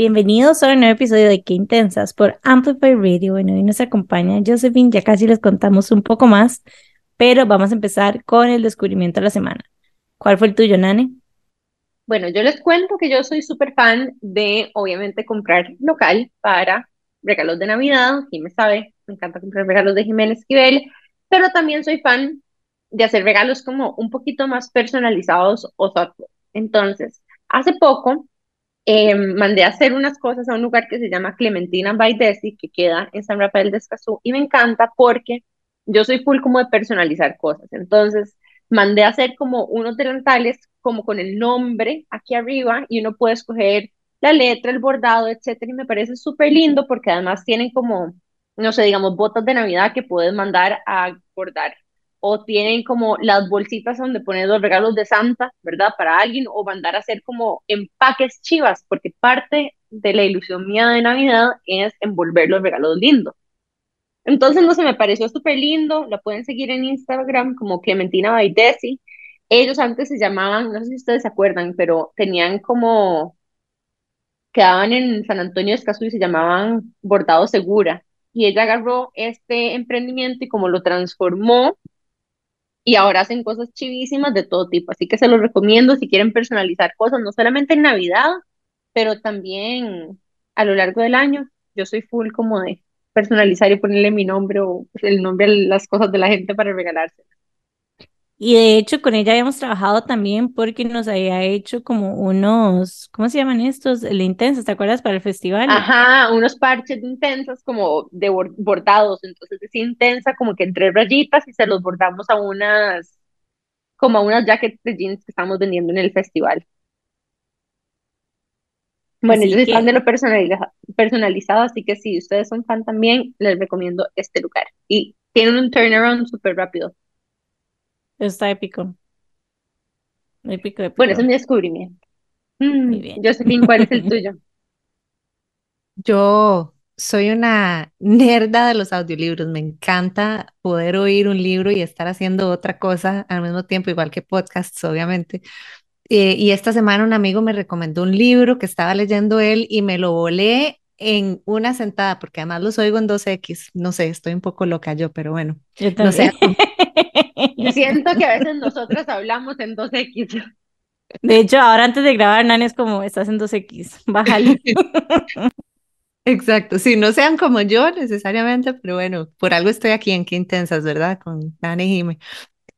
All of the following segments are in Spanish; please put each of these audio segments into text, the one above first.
bienvenidos a un nuevo episodio de Qué Intensas por Amplify Radio. Bueno, hoy nos acompaña Josephine, ya casi les contamos un poco más, pero vamos a empezar con el descubrimiento de la semana. ¿Cuál fue el tuyo, Nane? Bueno, yo les cuento que yo soy súper fan de, obviamente, comprar local para regalos de Navidad. me sabe, me encanta comprar regalos de Jiménez Esquivel, pero también soy fan de hacer regalos como un poquito más personalizados o thoughtful. Entonces, hace poco eh, mandé a hacer unas cosas a un lugar que se llama Clementina by Desi, que queda en San Rafael de Escazú, y me encanta porque yo soy full como de personalizar cosas. Entonces, mandé a hacer como unos delantales como con el nombre aquí arriba y uno puede escoger la letra, el bordado, etcétera, y me parece súper lindo porque además tienen como, no sé, digamos, botas de Navidad que puedes mandar a bordar o tienen como las bolsitas donde ponen los regalos de Santa, ¿verdad? Para alguien, o mandar a hacer como empaques chivas, porque parte de la ilusión mía de Navidad es envolver los regalos lindos. Entonces, no sé, me pareció súper lindo, la pueden seguir en Instagram como Clementina Baidesi. Ellos antes se llamaban, no sé si ustedes se acuerdan, pero tenían como, quedaban en San Antonio de Escazú y se llamaban Bordado Segura. Y ella agarró este emprendimiento y como lo transformó y ahora hacen cosas chivísimas de todo tipo, así que se los recomiendo si quieren personalizar cosas, no solamente en Navidad, pero también a lo largo del año. Yo soy full como de personalizar y ponerle mi nombre o el nombre a las cosas de la gente para regalarse. Y de hecho con ella habíamos trabajado también porque nos había hecho como unos, ¿cómo se llaman estos? El intenso, ¿te acuerdas? Para el festival. Ajá, unos parches intensos como de bordados, entonces es intensa como que entre rayitas y se los bordamos a unas, como a unas jackets de jeans que estamos vendiendo en el festival. Bueno, yo soy fan de lo personalizado, así que si ustedes son fan también, les recomiendo este lugar. Y tienen un turnaround súper rápido. Está épico. Épico, épico. Bueno, es mi descubrimiento. Muy mm, bien. Josephine, ¿cuál es el tuyo? Yo soy una nerda de los audiolibros. Me encanta poder oír un libro y estar haciendo otra cosa al mismo tiempo, igual que podcasts, obviamente. Eh, y esta semana un amigo me recomendó un libro que estaba leyendo él y me lo volé en una sentada, porque además los oigo en 2X. No sé, estoy un poco loca yo, pero bueno. Yo no sé. Yo siento que a veces nosotras hablamos en 2X. De hecho, ahora antes de grabar, Nani es como, estás en 2X, bájale. Exacto, sí, no sean como yo necesariamente, pero bueno, por algo estoy aquí en Qué Intensas, ¿verdad? Con Nani y Jime.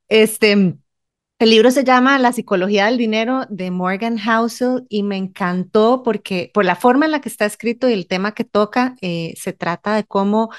Este, el libro se llama La psicología del dinero de Morgan Housel y me encantó porque por la forma en la que está escrito y el tema que toca, eh, se trata de cómo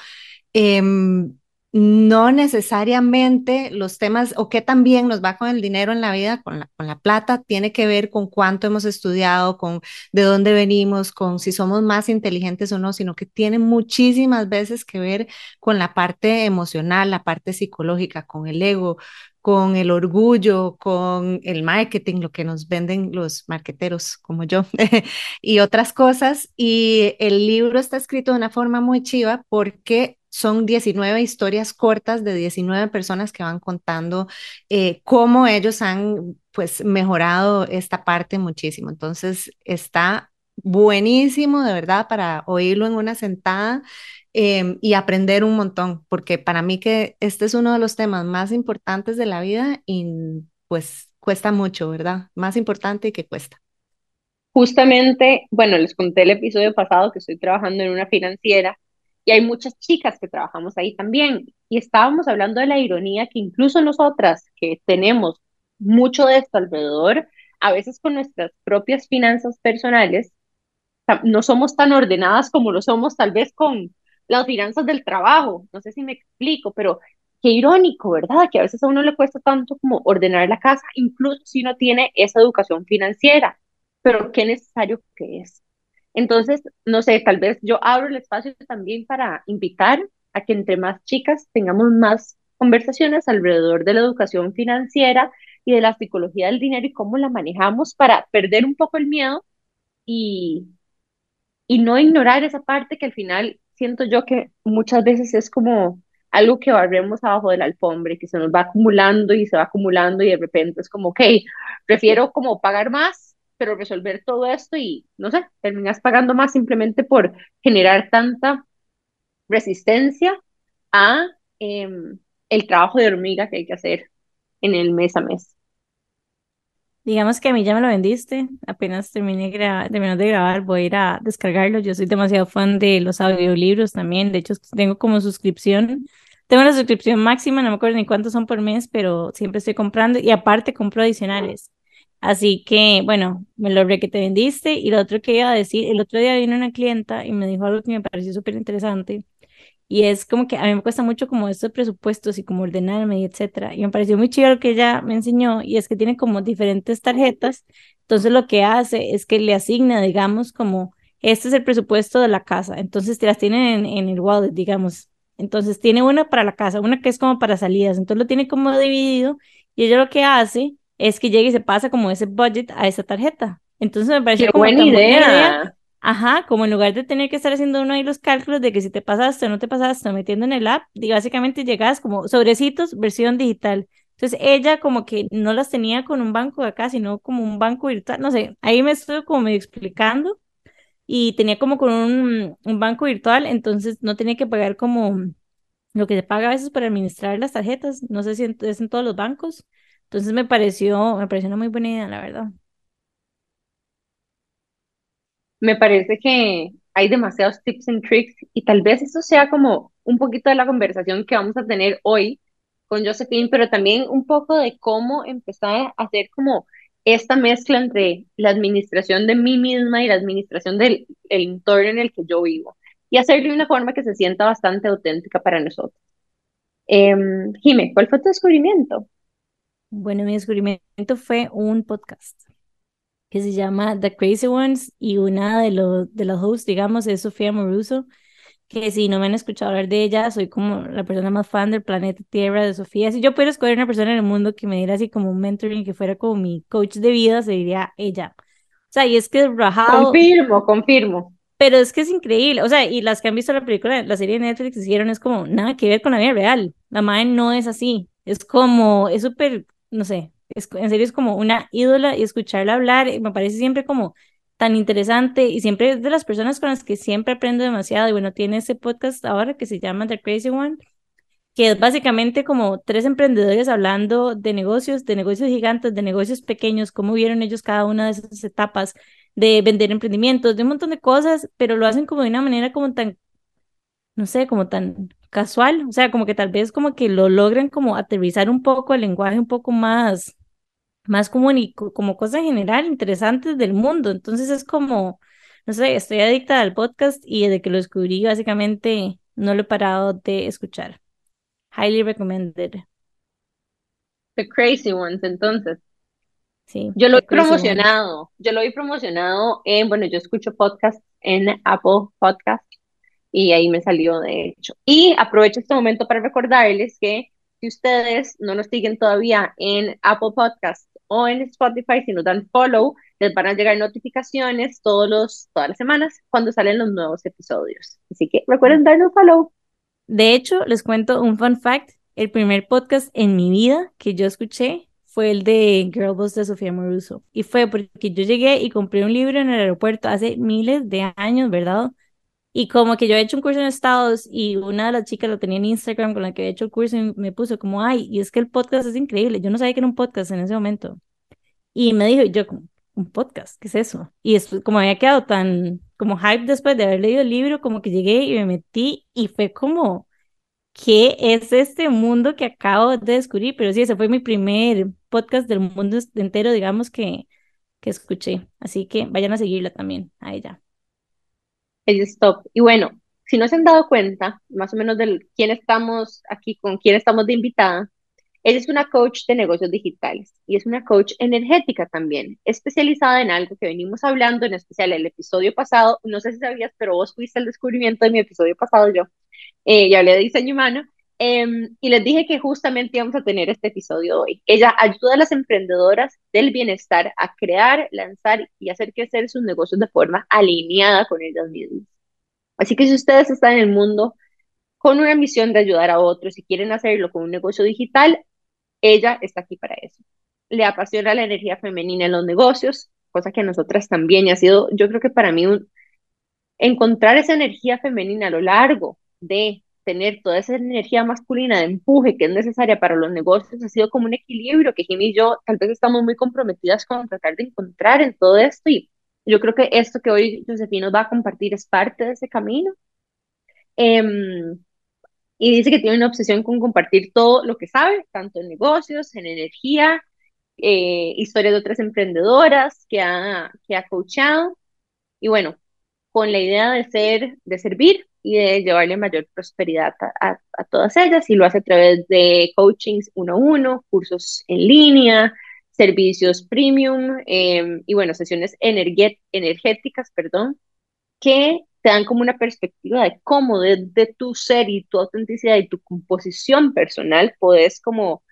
em, no necesariamente los temas o qué también nos va con el dinero en la vida, con la, plata, tiene que ver con cuánto hemos estudiado, con de dónde venimos, con si somos más inteligentes o no, sino que tiene muchísimas veces que ver con la parte emocional, la parte psicológica, con el ego, con el orgullo, con el marketing, lo que nos venden los marqueteros como yo y otras cosas. Y el libro está escrito de una forma muy chiva porque son 19 historias cortas de 19 personas que van contando eh, cómo ellos han pues mejorado esta parte muchísimo. Entonces está buenísimo de verdad para oírlo en una sentada em, y aprender un montón, porque para mí que este es uno de los temas más importantes de la vida y pues cuesta mucho, ¿verdad? Más importante y que cuesta. Justamente, bueno, les conté el episodio pasado que estoy trabajando en una financiera y hay muchas chicas que trabajamos ahí también. Y estábamos hablando de la ironía que incluso nosotras, que tenemos mucho de esto alrededor, a veces con nuestras propias finanzas personales, no somos tan ordenadas como lo somos tal vez con las finanzas del trabajo. No sé si me explico, pero qué irónico, ¿verdad? Que a veces a uno le cuesta tanto como ordenar la casa, incluso si uno tiene esa educación financiera. Pero qué necesario que es. Entonces, no sé, tal vez yo abro el espacio también para invitar a que entre más chicas tengamos más conversaciones alrededor de la educación financiera y de la psicología del dinero y cómo la manejamos para perder un poco el miedo y, y no ignorar esa parte que al final siento yo que muchas veces es como algo que barremos abajo del alfombra y que se nos va acumulando y se va acumulando y de repente es como, ok, prefiero como pagar más pero resolver todo esto y, no sé, terminas pagando más simplemente por generar tanta resistencia a em, el trabajo de hormiga que hay que hacer en el mes a mes. Digamos que a mí ya me lo vendiste, apenas terminé terminó de grabar, voy a ir a descargarlo. Yo soy demasiado fan de los audiolibros también, de hecho tengo como suscripción, tengo una suscripción máxima, no me acuerdo ni cuántos son por mes, pero siempre estoy comprando y aparte compro adicionales. Así que, bueno, me lo que te vendiste y lo otro que iba a decir, el otro día vino una clienta y me dijo algo que me pareció súper interesante y es como que a mí me cuesta mucho como estos presupuestos y como ordenarme y etcétera. Y me pareció muy chido lo que ella me enseñó y es que tiene como diferentes tarjetas. Entonces lo que hace es que le asigna, digamos, como este es el presupuesto de la casa. Entonces te las tienen en, en el wallet, digamos. Entonces tiene una para la casa, una que es como para salidas. Entonces lo tiene como dividido y ella lo que hace es que llega y se pasa como ese budget a esa tarjeta. Entonces me pareció como buena idea. Ajá, como en lugar de tener que estar haciendo uno ahí los cálculos de que si te pasaste o no te pasaste, metiendo en el app, y básicamente llegas como sobrecitos, versión digital. Entonces ella como que no las tenía con un banco de acá, sino como un banco virtual, no sé, ahí me estuve como medio explicando y tenía como con un, un banco virtual, entonces no tenía que pagar como lo que se paga a veces para administrar las tarjetas, no sé si es en todos los bancos. Entonces me pareció, me pareció una muy buena idea, la verdad. me parece que hay demasiados tips and tricks y tal vez eso sea como un poquito de la conversación que vamos a tener hoy con Josephine, pero también un poco de cómo empezar a hacer como esta mezcla entre la administración de mí misma y la administración del entorno en el que yo vivo y hacerlo de una forma que se sienta bastante auténtica para nosotros. Eh, Jime, ¿cuál fue tu descubrimiento? Bueno, mi descubrimiento fue un podcast que se llama The Crazy Ones y una de, los de los hosts, digamos, es Sofía Moruso, que si no me han escuchado hablar de ella, soy como la persona más fan del planeta Tierra de Sofía. Si yo pudiera escoger una persona en el mundo que me diera así como un mentoring, que fuera como mi coach de vida, sería ella. O sea, y es que Rajado... Confirmo, confirmo. Pero es que es increíble, o sea, y las que han visto la película, la serie de Netflix hicieron es como nada que ver con la vida real. La madre no es así, es como, es súper, no sé, en serio es como una ídola y escucharla hablar me parece siempre como tan interesante y siempre es de las personas con las que siempre aprendo demasiado. Y bueno, tiene ese podcast ahora que se llama The Crazy One, que es básicamente como tres emprendedores hablando de negocios, de negocios gigantes, de negocios pequeños, cómo vieron ellos cada una de esas etapas de vender emprendimientos, de un montón de cosas, pero lo hacen como de una manera como tan, no sé, como tan casual, o sea, como que tal vez como que lo logran como aterrizar un poco el lenguaje un poco más más común y como cosa general interesantes del mundo. Entonces es como, no sé, estoy adicta al podcast y desde que lo descubrí básicamente no lo he parado de escuchar. Highly recommended. The Crazy Ones, entonces. Sí. Yo lo he promocionado, yo lo he promocionado en, bueno, yo escucho podcast en Apple Podcast y ahí me salió de hecho. Y aprovecho este momento para recordarles que si ustedes no nos siguen todavía en Apple Podcast o en Spotify, si nos dan follow, les van a llegar notificaciones todos los, todas las semanas cuando salen los nuevos episodios. Así que recuerden un follow. De hecho, les cuento un fun fact. El primer podcast en mi vida que yo escuché fue el de Girl Boss de Sofía Moruso. Y fue porque yo llegué y compré un libro en el aeropuerto hace miles de años, ¿verdad? Y como que yo he hecho un curso en Estados y una de las chicas lo tenía en Instagram con la que he hecho el curso y me puso como, ay, y es que el podcast es increíble. Yo no sabía que era un podcast en ese momento. Y me dijo, yo, un podcast, ¿qué es eso? Y es, como había quedado tan como hype después de haber leído el libro, como que llegué y me metí y fue como, ¿qué es este mundo que acabo de descubrir? Pero sí, ese fue mi primer podcast del mundo entero, digamos, que, que escuché. Así que vayan a seguirla también, a ella. Ella es top. Y bueno, si no se han dado cuenta, más o menos de quién estamos aquí, con quién estamos de invitada, ella es una coach de negocios digitales y es una coach energética también, especializada en algo que venimos hablando, en especial el episodio pasado. No sé si sabías, pero vos fuiste el descubrimiento de mi episodio pasado, yo eh, hablé de diseño humano. Em, y les dije que justamente íbamos a tener este episodio hoy. Ella ayuda a las emprendedoras del bienestar a crear, lanzar y hacer crecer sus negocios de forma alineada con ellas mismas. Así que si ustedes están en el mundo con una misión de ayudar a otros y quieren hacerlo con un negocio digital, ella está aquí para eso. Le apasiona la energía femenina en los negocios, cosa que a nosotras también, y ha sido, yo creo que para mí, encontrar esa energía femenina a lo largo de tener toda esa energía masculina de empuje que es necesaria para los negocios ha sido como un equilibrio que Jimmy y yo tal vez estamos muy comprometidas con tratar de encontrar en todo esto y yo creo que esto que hoy Josefina nos va a compartir es parte de ese camino. Em, y dice que tiene una obsesión con compartir todo lo que sabe, tanto en negocios, en energía, eh, historias de otras emprendedoras que ha, que ha coachado. Y bueno, con la idea de ser, de servir y de llevarle mayor prosperidad a, todas ellas y lo hace a través de coachings uno a uno, cursos en línea, servicios premium em, y bueno, sesiones energéticas, perdón, que te dan como una perspectiva de cómo desde tu ser y tu autenticidad y tu composición personal puedes como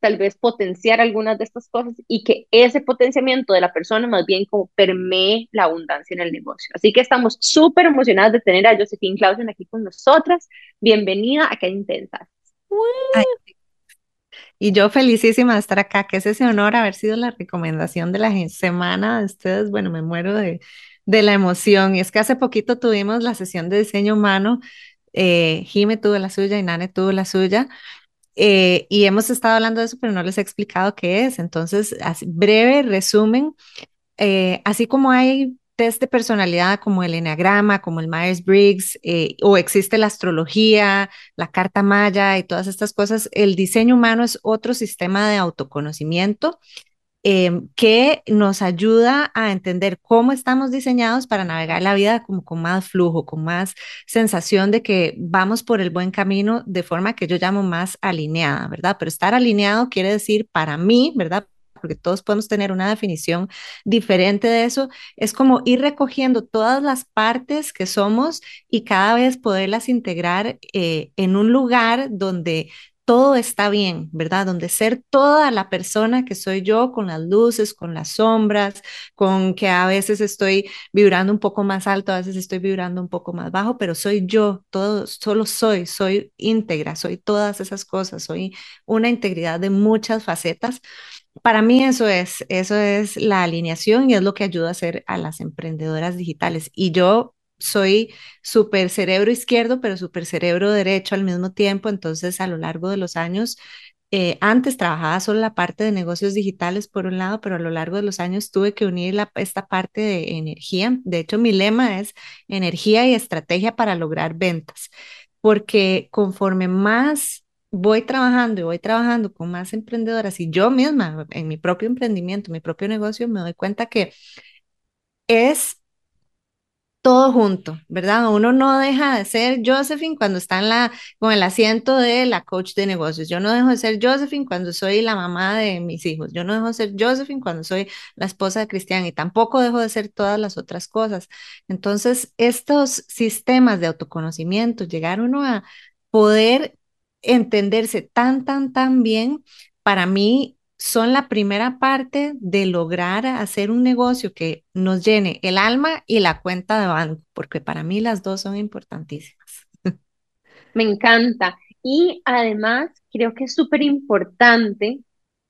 tal vez potenciar algunas de estas cosas y que ese potenciamiento de la persona más bien como permee la abundancia en el negocio. Así que estamos súper emocionadas de tener a Josephine Clausen aquí con nosotras. Bienvenida a Qué Intensas. Y yo felicísima de estar acá, que es ese honor haber sido la recomendación de la semana de ustedes. Bueno, me muero de, de la emoción. Y es que hace poquito tuvimos la sesión de diseño humano. Eh, Jime tuvo la suya y Nane tuvo la suya. Eh, y hemos estado hablando de eso, pero no les he explicado qué es. Entonces, así, breve resumen, eh, así como hay test de personalidad como el Enneagrama, como el Myers-Briggs, eh, o existe la astrología, la carta maya y todas estas cosas, el diseño humano es otro sistema de autoconocimiento Em, que nos ayuda a entender cómo estamos diseñados para navegar la vida como con más flujo, con más sensación de que vamos por el buen camino de forma que yo llamo más alineada, ¿verdad? Pero estar alineado quiere decir para mí, ¿verdad? porque todos podemos tener una definición diferente de eso, es como ir recogiendo todas las partes que somos y cada vez poderlas integrar eh, en un lugar donde todo está bien, ¿verdad? Donde ser toda la persona que soy yo, con las luces, con las sombras, con que a veces estoy vibrando un poco más alto, a veces estoy vibrando un poco más bajo, pero soy yo, todo, solo soy, soy íntegra, soy todas esas cosas, soy una integridad de muchas facetas. Para mí eso es, eso es la alineación y es lo que ayuda a hacer a las emprendedoras digitales. Y yo soy súper cerebro izquierdo, pero súper cerebro derecho al mismo tiempo. Entonces, a lo largo de los años, eh, antes trabajaba solo la parte de negocios digitales por un lado, pero a lo largo de los años tuve que unir esta parte de energía. De hecho, mi lema es energía y estrategia para lograr ventas, porque conforme más voy trabajando y voy trabajando con más emprendedoras y yo misma en mi propio emprendimiento, mi propio negocio, me doy cuenta que es todo junto, ¿verdad? Uno no deja de ser Josephine cuando está en la, con el asiento de la coach de negocios. Yo no dejo de ser Josephine cuando soy la mamá de mis hijos. Yo no dejo de ser Josephine cuando soy la esposa de Cristian y tampoco dejo de ser todas las otras cosas. Entonces, estos sistemas de autoconocimiento, llegar a poder entenderse tan, tan, tan bien, para mí son la primera parte de lograr hacer un negocio que nos llene el alma y la cuenta de banco, porque para mí las dos son importantísimas. Me encanta. Y además, creo que es súper importante,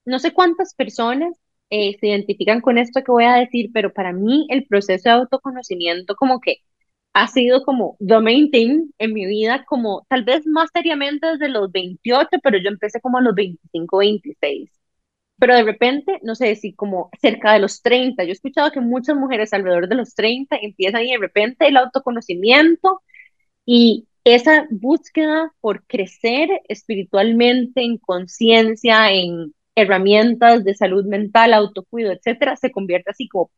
no sé cuántas personas eh, se identifican con esto que voy a decir, pero para mí el proceso de autoconocimiento como que ha sido como the main thing en mi vida, como tal vez más seriamente desde los 28, pero yo empecé como a los 25, 26 pero de repente, no sé si como cerca de los 30, yo he escuchado que muchas mujeres alrededor de los 30 empiezan y de repente el autoconocimiento y esa búsqueda por crecer espiritualmente, en conciencia, en herramientas de salud mental, autocuido, etcétera, se convierte así como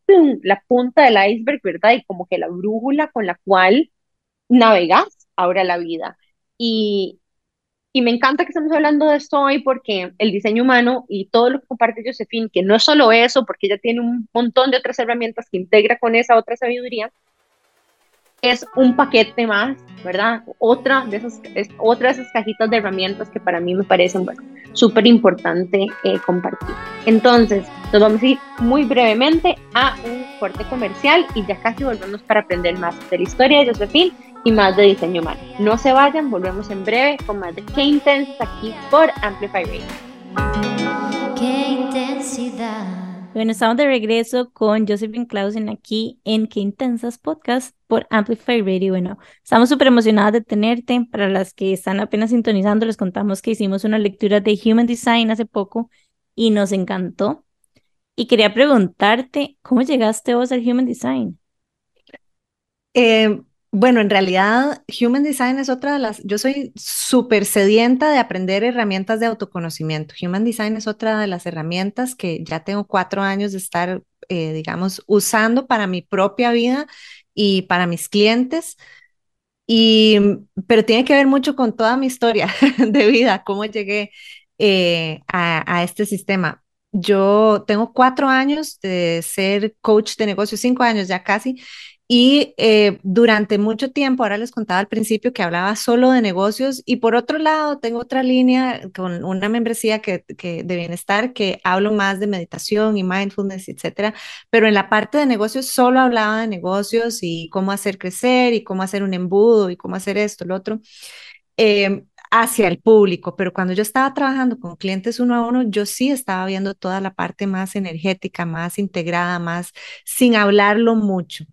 la punta del iceberg, ¿verdad? Y como que la brújula con la cual navegas ahora la vida. Y y me encanta que estemos hablando de esto hoy porque el diseño humano y todo lo que comparte Josephine, que no es solo eso, porque ella tiene un montón de otras herramientas que integra con esa otra sabiduría, es un paquete más, ¿verdad? Otra de esas, es otra de esas cajitas de herramientas que para mí me parecen, bueno, súper importante eh, compartir. Entonces, nos vamos a ir muy brevemente a un corte comercial y ya casi volvemos para aprender más de la historia de Josephine y más de diseño humano. No se vayan, volvemos en breve con más de Qué Intensa aquí por Amplify Radio. Qué intensidad Bueno, estamos de regreso con Josephine Clausen aquí en Qué Intensas Podcast por Amplify Radio. Bueno, estamos súper emocionadas de tenerte. Para las que están apenas sintonizando, les contamos que hicimos una lectura de Human Design hace poco y nos encantó. Y quería preguntarte, ¿cómo llegaste vos al Human Design? Eh, bueno, en realidad, Human Design es otra de las, yo soy súper sedienta de aprender herramientas de autoconocimiento. Human Design es otra de las herramientas que ya tengo cuatro años de estar, eh, digamos, usando para mi propia vida y para mis clientes. Y, pero tiene que ver mucho con toda mi historia de vida, cómo llegué eh, a, a este sistema. Yo tengo cuatro años de ser coach de negocios, cinco años ya casi, y eh, durante mucho tiempo, ahora les contaba al principio que hablaba solo de negocios y por otro lado tengo otra línea con una membresía que, que, de bienestar que hablo más de meditación y mindfulness, etcétera, pero en la parte de negocios solo hablaba de negocios y cómo hacer crecer y cómo hacer un embudo y cómo hacer esto, lo otro. Eh, hacia el público, pero cuando yo estaba trabajando con clientes uno a uno, yo sí estaba viendo toda la parte más energética, más integrada, más sin hablarlo mucho.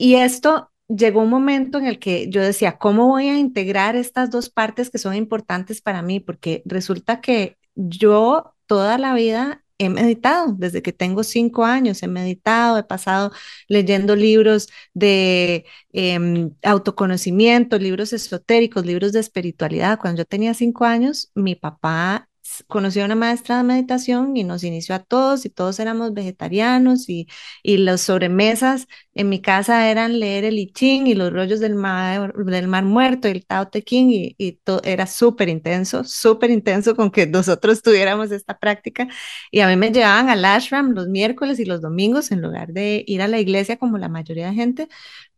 Y esto llegó un momento en el que yo decía, ¿cómo voy a integrar estas dos partes que son importantes para mí? Porque resulta que yo toda la vida he meditado, desde que tengo cinco años he meditado, he pasado leyendo libros de em, autoconocimiento, libros esotéricos, libros de espiritualidad. Cuando yo tenía cinco años, mi papá conoció a una maestra de meditación y nos inició a todos y todos éramos vegetarianos y, y las sobremesas en mi casa eran leer el I Ching y los rollos del mar, del mar muerto y el Tao Te Ching y, y todo era súper intenso, súper intenso con que nosotros tuviéramos esta práctica. Y a mí me llevaban al ashram los miércoles y los domingos en lugar de ir a la iglesia como la mayoría de gente,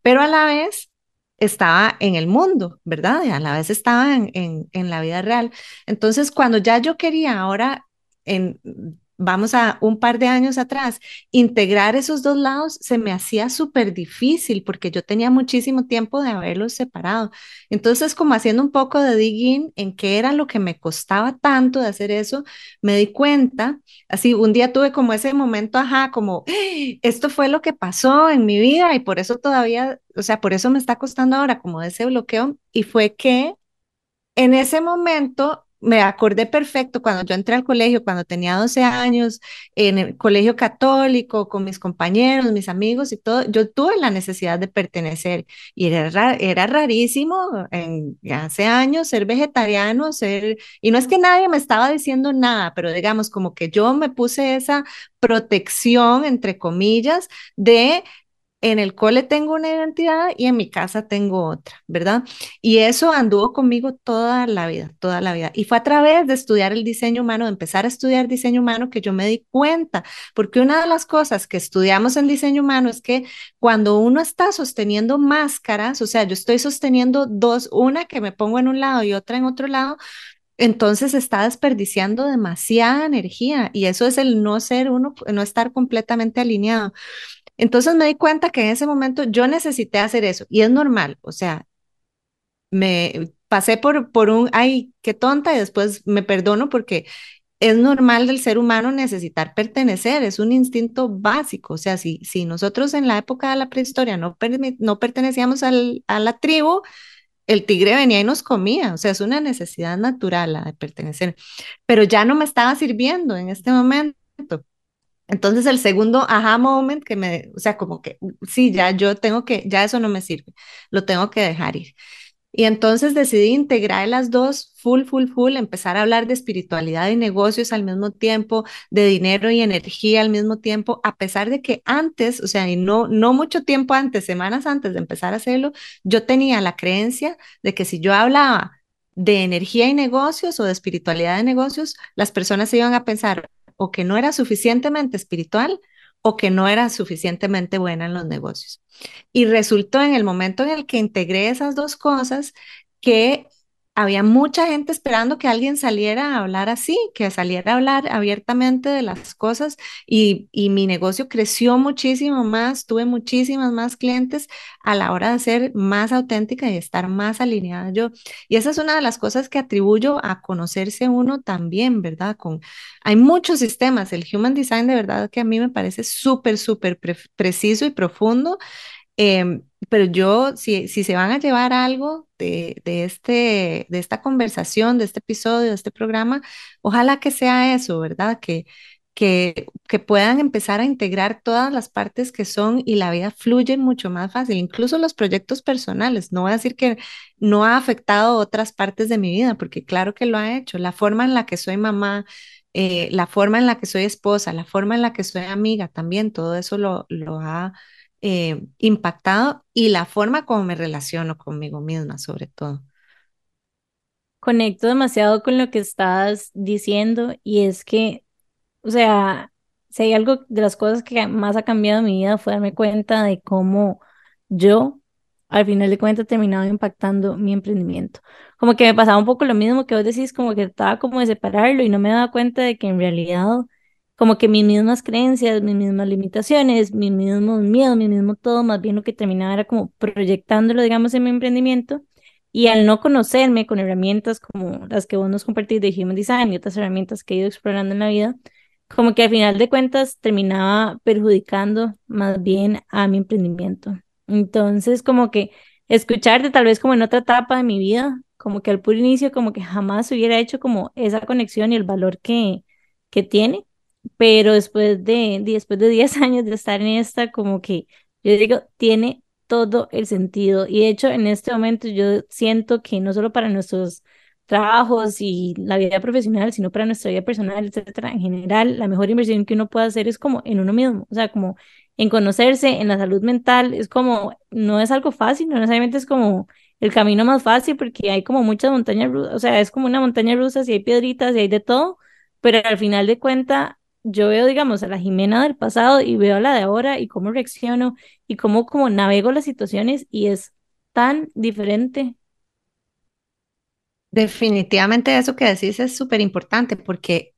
pero a la vez estaba en el mundo, ¿verdad? A la vez estaba en, en, en la vida real. Entonces, cuando ya yo quería ahora en vamos a un par de años atrás, integrar esos dos lados se me hacía súper difícil porque yo tenía muchísimo tiempo de haberlos separado. Entonces, como haciendo un poco de digging en qué era lo que me costaba tanto de hacer eso, me di cuenta, así un día tuve como ese momento, ajá, como ¡Ah! esto fue lo que pasó en mi vida y por eso todavía, o sea, por eso me está costando ahora como ese bloqueo y fue que en ese momento me acordé perfecto cuando yo entré al colegio, cuando tenía 12 años, en el colegio católico, con mis compañeros, mis amigos y todo, yo tuve la necesidad de pertenecer. Y era, era rarísimo en, hace años ser vegetariano, ser, y no es que nadie me estaba diciendo nada, pero digamos como que yo me puse esa protección, entre comillas, de en el cole tengo una identidad y en mi casa tengo otra, ¿verdad? Y eso anduvo conmigo toda la vida, toda la vida. Y fue a través de estudiar el diseño humano, de empezar a estudiar diseño humano, que yo me di cuenta, porque una de las cosas que estudiamos en diseño humano es que cuando uno está sosteniendo máscaras, o sea, yo estoy sosteniendo dos, una que me pongo en un lado y otra en otro lado, entonces está desperdiciando demasiada energía y eso es el no ser uno, no estar completamente alineado. Entonces me di cuenta que en ese momento yo necesité hacer eso y es normal, o sea, me pasé por, por un, ay, qué tonta y después me perdono porque es normal del ser humano necesitar pertenecer, es un instinto básico, o sea, si, si nosotros en la época de la prehistoria no, no pertenecíamos al, a la tribu, el tigre venía y nos comía, o sea, es una necesidad natural la de pertenecer, pero ya no me estaba sirviendo en este momento. Entonces el segundo aha moment que me, o sea, como que sí, ya yo tengo que, ya eso no me sirve, lo tengo que dejar ir. Y entonces decidí integrar las dos full, full, full, empezar a hablar de espiritualidad y negocios al mismo tiempo, de dinero y energía al mismo tiempo, a pesar de que antes, o sea, y no, no mucho tiempo antes, semanas antes de empezar a hacerlo, yo tenía la creencia de que si yo hablaba de energía y negocios o de espiritualidad de negocios, las personas se iban a pensar, o que no era suficientemente espiritual o que no era suficientemente buena en los negocios. Y resultó en el momento en el que integré esas dos cosas que había mucha gente esperando que alguien saliera a hablar así, que saliera a hablar abiertamente de las cosas y, y, mi negocio creció muchísimo más, tuve muchísimas más clientes a la hora de ser más auténtica y estar más alineada yo. Y esa es una de las cosas que atribuyo a conocerse uno también, ¿verdad? Con, hay muchos sistemas, el Human Design de verdad que a mí me parece súper, súper preciso y profundo. Em, pero yo, si, si se van a llevar algo de, este, de esta conversación, de este episodio, de este programa, ojalá que sea eso, ¿verdad? Que, que, que puedan empezar a integrar todas las partes que son y la vida fluye mucho más fácil, incluso los proyectos personales. No voy a decir que no ha afectado otras partes de mi vida, porque claro que lo ha hecho. La forma en la que soy mamá, eh, la forma en la que soy esposa, la forma en la que soy amiga, también todo eso lo, lo ha eh, impactado y la forma como me relaciono conmigo misma, sobre todo. Conecto demasiado con lo que estás diciendo y es que, o sea, si hay algo de las cosas que más ha cambiado en mi vida fue darme cuenta de cómo yo, al final de cuentas, terminado impactando mi emprendimiento. Como que me pasaba un poco lo mismo que vos decís, como que estaba como de separarlo y no me daba cuenta de que en realidad como que mis mismas creencias, mis mismas limitaciones, mis mismos miedos, mi mismo todo, más bien lo que terminaba era como proyectándolo, digamos, en mi emprendimiento. Y al no conocerme con herramientas como las que vos nos compartís de Human Design y otras herramientas que he ido explorando en la vida, como que al final de cuentas terminaba perjudicando más bien a mi emprendimiento. Entonces, como que escucharte tal vez como en otra etapa de mi vida, como que al puro inicio, como que jamás hubiera hecho como esa conexión y el valor que, que tiene pero después de, después de 10 años de estar en esta, como que yo digo, tiene todo el sentido. Y de hecho, en este momento yo siento que no solo para nuestros trabajos y la vida profesional, sino para nuestra vida personal, etcétera, en general, la mejor inversión que uno puede hacer es como en uno mismo, o sea, como en conocerse, en la salud mental, es como, no es algo fácil, no necesariamente es como el camino más fácil porque hay como muchas montañas rusas, o sea, es como una montaña rusa, si hay piedritas y hay de todo, pero al final de cuenta yo veo, digamos, a la Jimena del pasado y veo a la de ahora y cómo reacciono y cómo, cómo navego las situaciones y es tan diferente. Definitivamente eso que decís es súper importante porque,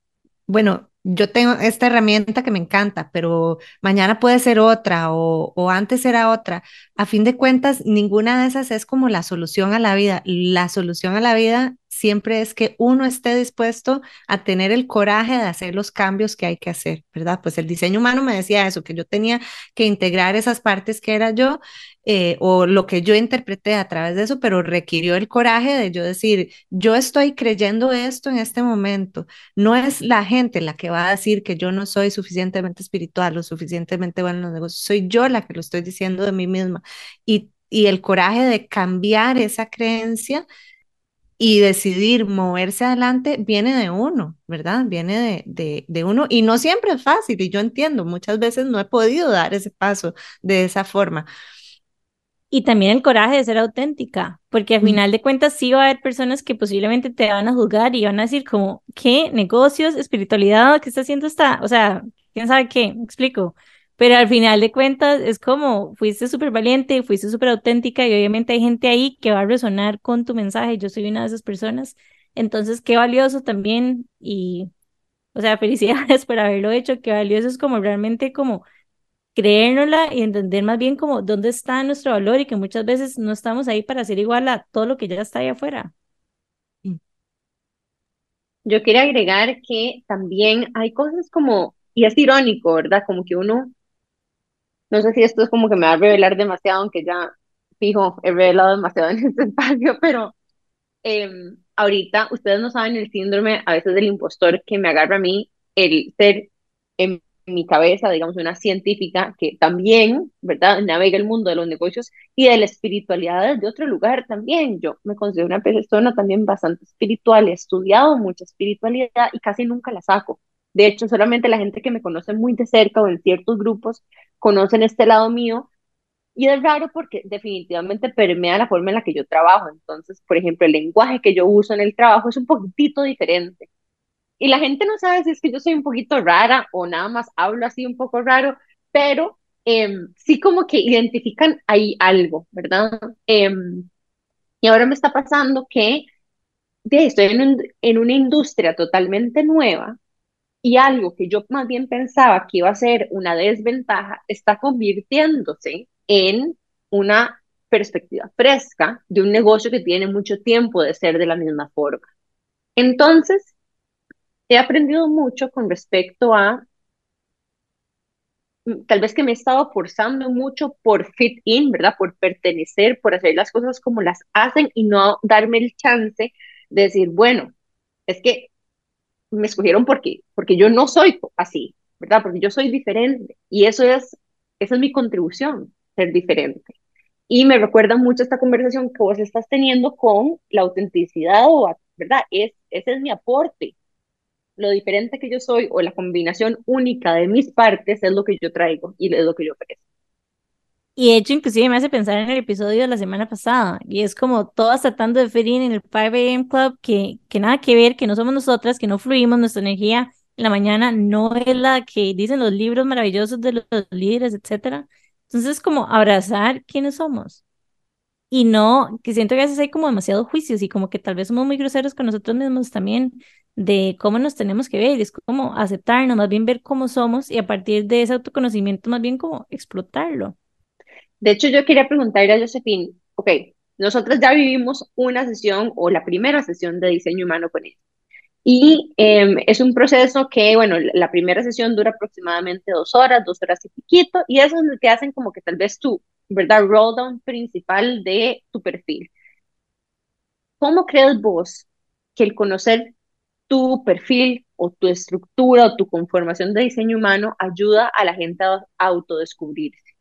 bueno, yo tengo esta herramienta que me encanta, pero mañana puede ser otra o, o, antes era otra. A fin de cuentas, ninguna de esas es como la solución a la vida. La solución a la vida siempre es que uno esté dispuesto a tener el coraje de hacer los cambios que hay que hacer, ¿verdad? Pues el diseño humano me decía eso, que yo tenía que integrar esas partes que era yo eh, o lo que yo interpreté a través de eso, pero requirió el coraje de yo decir, yo estoy creyendo esto en este momento. No es la gente la que va a decir que yo no soy suficientemente espiritual o suficientemente bueno en los negocios, soy yo la que lo estoy diciendo de mí misma. Y, y el coraje de cambiar esa creencia y decidir moverse adelante viene de uno, ¿verdad? Viene de, de, de, uno y no siempre es fácil y yo entiendo, muchas veces no he podido dar ese paso de esa forma. Y también el coraje de ser auténtica, porque al final de cuentas sí va a haber personas que posiblemente te van a juzgar y van a decir como, ¿qué? ¿Negocios? ¿Espiritualidad? ¿Qué está haciendo esta? O sea, ¿quién sabe qué? Me explico. Pero al final de cuentas es como, fuiste súper valiente, fuiste súper auténtica y obviamente hay gente ahí que va a resonar con tu mensaje. Yo soy una de esas personas. Entonces, qué valioso también y, o sea, felicidades por haberlo hecho. Qué valioso es como realmente como creérnosla y entender más bien como dónde está nuestro valor y que muchas veces no estamos ahí para ser igual a todo lo que ya está ahí afuera. Yo quería agregar que también hay cosas como, y es irónico, ¿verdad? Como que uno no sé si esto es como que me va a revelar demasiado, aunque ya fijo, he revelado demasiado en este espacio, pero em, ahorita ustedes no saben el síndrome a veces del impostor que me agarra a mí el ser en mi cabeza, digamos, una científica que también, ¿verdad?, navega el mundo de los negocios y de la espiritualidad de otro lugar también. Yo me considero una persona también bastante espiritual, he estudiado mucha espiritualidad y casi nunca la saco. De hecho, solamente la gente que me conoce muy de cerca o en ciertos grupos conocen este lado mío. Y es raro porque definitivamente permea la forma en la que yo trabajo. Entonces, por ejemplo, el lenguaje que yo uso en el trabajo es un poquitito diferente. Y la gente no sabe si es que yo soy un poquito rara o nada más hablo así un poco raro, pero em, sí como que identifican ahí algo, ¿verdad? Em, y ahora me está pasando que estoy en, en una industria totalmente nueva y algo que yo más bien pensaba que iba a ser una desventaja está convirtiéndose en una perspectiva fresca de un negocio que tiene mucho tiempo de ser de la misma forma. Entonces, he aprendido mucho con respecto a mm, tal vez que me he estado forzando mucho por fit in, ¿verdad? Por pertenecer, por hacer las cosas como las hacen y no darme el chance de decir, bueno, es que me escogieron porque, porque yo no soy así, ¿verdad? Porque yo soy diferente y eso es, esa es mi contribución, ser diferente. Y me recuerda mucho esta conversación que vos estás teniendo con la autenticidad, ¿verdad? Es, ese es mi aporte. Lo diferente que yo soy o la combinación única de mis partes es lo que yo traigo y es lo que yo ofrezco. Y de hecho, inclusive me hace pensar en el episodio de la semana pasada, y es como todas tratando de ferir en el 5 AM Club, que, que nada que ver, que no somos nosotras, que no fluimos, nuestra energía en la mañana no es la que dicen los libros maravillosos de los líderes, etcétera. Entonces, como abrazar quiénes somos. Y no, que siento que a veces hay como demasiados juicios y como que tal vez somos muy groseros con nosotros mismos también de cómo nos tenemos que ver, es como aceptarnos, más bien ver cómo somos y a partir de ese autoconocimiento más bien como explotarlo. De hecho, yo quería preguntarle a Josephine, ok, nosotros ya vivimos una sesión o la primera sesión de diseño humano con ella. Y em, es un proceso que, bueno, la primera sesión dura aproximadamente dos horas, dos horas y piquito, y es lo que hacen como que tal vez tú, ¿verdad? Roll down principal de tu perfil. ¿Cómo crees vos que el conocer tu perfil o tu estructura o tu conformación de diseño humano ayuda a la gente a autodescubrirse?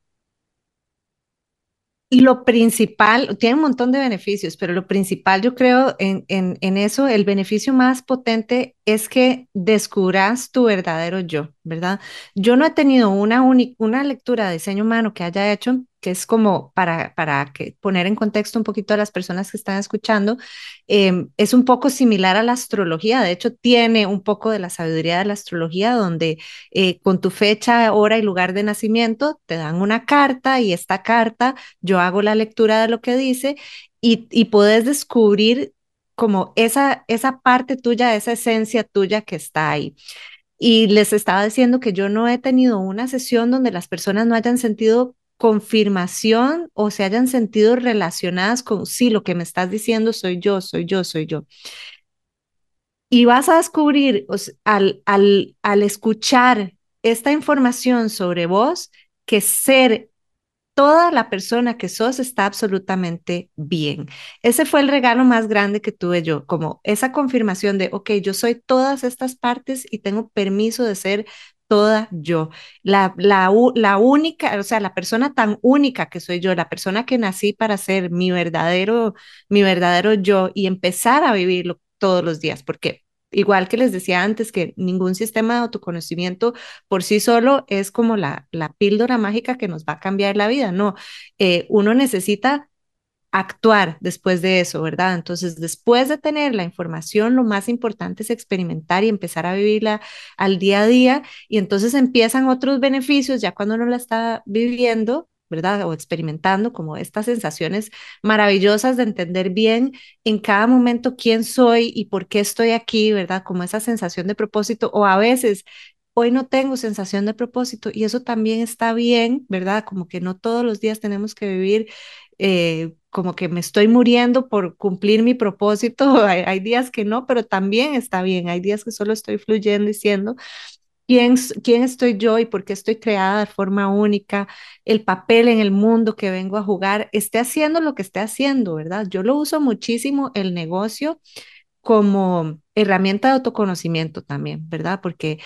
Y lo principal, tiene un montón de beneficios, pero lo principal yo creo en, en, eso, el beneficio más potente es que descubras tu verdadero yo, ¿verdad? Yo no he tenido una, una lectura de diseño humano que haya hecho que es como para, para que poner en contexto un poquito a las personas que están escuchando, em, es un poco similar a la astrología, de hecho tiene un poco de la sabiduría de la astrología, donde eh, con tu fecha, hora y lugar de nacimiento te dan una carta y esta carta yo hago la lectura de lo que dice y, y puedes descubrir como esa, esa parte tuya, esa esencia tuya que está ahí. Y les estaba diciendo que yo no he tenido una sesión donde las personas no hayan sentido confirmación o se hayan sentido relacionadas con, sí, lo que me estás diciendo soy yo, soy yo, soy yo. Y vas a descubrir al, al, al escuchar esta información sobre vos que ser toda la persona que sos está absolutamente bien. Ese fue el regalo más grande que tuve yo, como esa confirmación de, ok, yo soy todas estas partes y tengo permiso de ser toda yo, la, la, la única, o sea, la persona tan única que soy yo, la persona que nací para ser mi verdadero, mi verdadero yo y empezar a vivirlo todos los días, porque igual que les decía antes, que ningún sistema de autoconocimiento por sí solo es como la, la píldora mágica que nos va a cambiar la vida, no, eh, uno necesita actuar después de eso, ¿verdad? Entonces, después de tener la información, lo más importante es experimentar y empezar a vivirla al día a día y entonces empiezan otros beneficios ya cuando uno la está viviendo, ¿verdad? O experimentando como estas sensaciones maravillosas de entender bien en cada momento quién soy y por qué estoy aquí, ¿verdad? Como esa sensación de propósito o a veces hoy no tengo sensación de propósito y eso también está bien, ¿verdad? Como que no todos los días tenemos que vivir eh, como que me estoy muriendo por cumplir mi propósito. Hay, días que no, pero también está bien. Hay días que solo estoy fluyendo diciendo quién, quién estoy yo y por qué estoy creada de forma única, el papel en el mundo que vengo a jugar, esté haciendo lo que esté haciendo, ¿verdad? Yo lo uso muchísimo el negocio como herramienta de autoconocimiento también, ¿verdad? Porque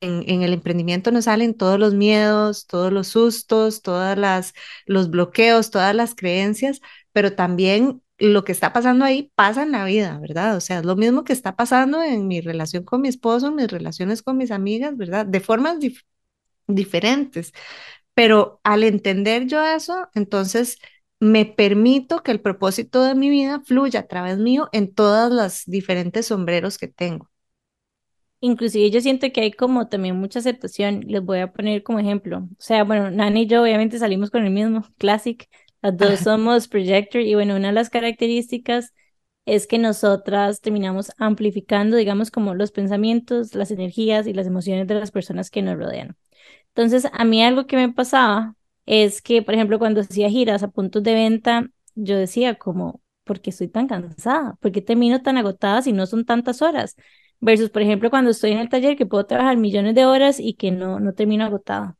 en, el emprendimiento nos salen todos los miedos, todos los sustos, todas las los bloqueos, todas las creencias, pero también lo que está pasando ahí pasa en la vida, ¿verdad? O sea, es lo mismo que está pasando en mi relación con mi esposo, mis relaciones con mis amigas, ¿verdad? De formas diferentes. Pero al entender yo eso, entonces me permito que el propósito de mi vida fluya a través mío en todas las diferentes sombreros que tengo. Inclusive yo siento que hay como también mucha aceptación. Les voy a poner como ejemplo. O sea, bueno, Nani y yo obviamente salimos con el mismo Classic. Las dos somos Projector y bueno, una de las características es que nosotras terminamos amplificando, digamos, como los pensamientos, las energías y las emociones de las personas que nos rodean. Entonces, a mí algo que me pasaba es que, por ejemplo, cuando hacía giras a puntos de venta, yo decía como, ¿por qué estoy tan cansada? ¿Por qué termino tan agotada si no son tantas horas? Versus, por ejemplo, cuando estoy en el taller que puedo trabajar millones de horas y que no, no termino agotada.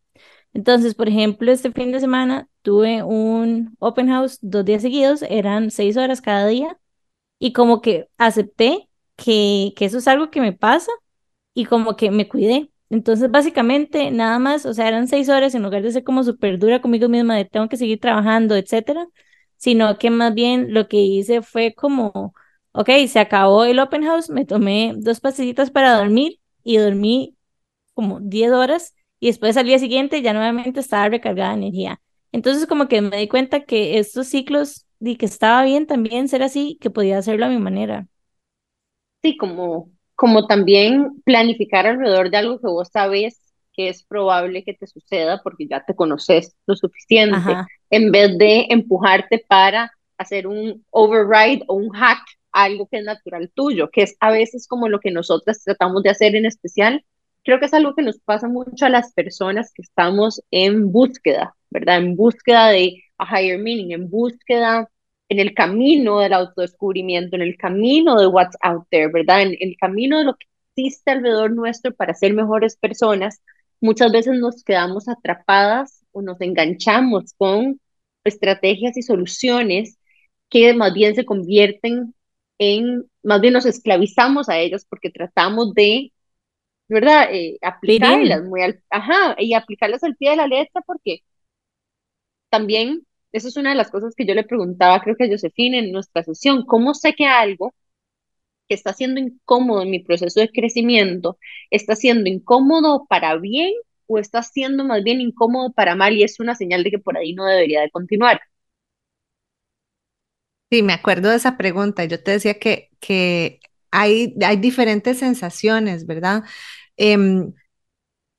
Entonces, por ejemplo, este fin de semana tuve un open house dos días seguidos, eran seis horas cada día y como que acepté que, que eso es algo que me pasa y como que me cuidé. Entonces, básicamente, nada más, o sea, eran seis horas en lugar de ser como súper dura conmigo misma de tengo que seguir trabajando, etcétera, sino que más bien lo que hice fue como, ok, se acabó el open house, me tomé dos pastillitas para dormir y dormí como 10 horas y después al día siguiente ya nuevamente estaba recargada de energía. Entonces, como que me di cuenta que estos ciclos, y que estaba bien también ser así, que podía hacerlo a mi manera. Sí, como como también planificar alrededor de algo que vos sabes que es probable que te suceda porque ya te conoces lo suficiente, en vez de empujarte para hacer un override o un hack algo que es natural tuyo, que es a veces como lo que nosotras tratamos de hacer en especial. Creo que es algo que nos pasa mucho a las personas que estamos en búsqueda, ¿verdad? En búsqueda de a higher meaning, en búsqueda en el camino del autodescubrimiento, en el camino de what's out there, ¿verdad? En, el camino de lo que existe alrededor nuestro para ser mejores personas, muchas veces nos quedamos atrapadas o nos enganchamos con estrategias y soluciones que más bien se convierten en, más bien nos esclavizamos a ellas porque tratamos de, ¿verdad? Eh, aplicarlas muy al, ajá, y aplicarlas al pie de la letra porque también esa es una de las cosas que yo le preguntaba, creo que a Josefina en nuestra sesión, ¿cómo sé que algo que está siendo incómodo en mi proceso de crecimiento está siendo incómodo para bien o está siendo más bien incómodo para mal y es una señal de que por ahí no debería de continuar? Sí, me acuerdo de esa pregunta. Yo te decía que, hay, diferentes sensaciones, ¿verdad? Em,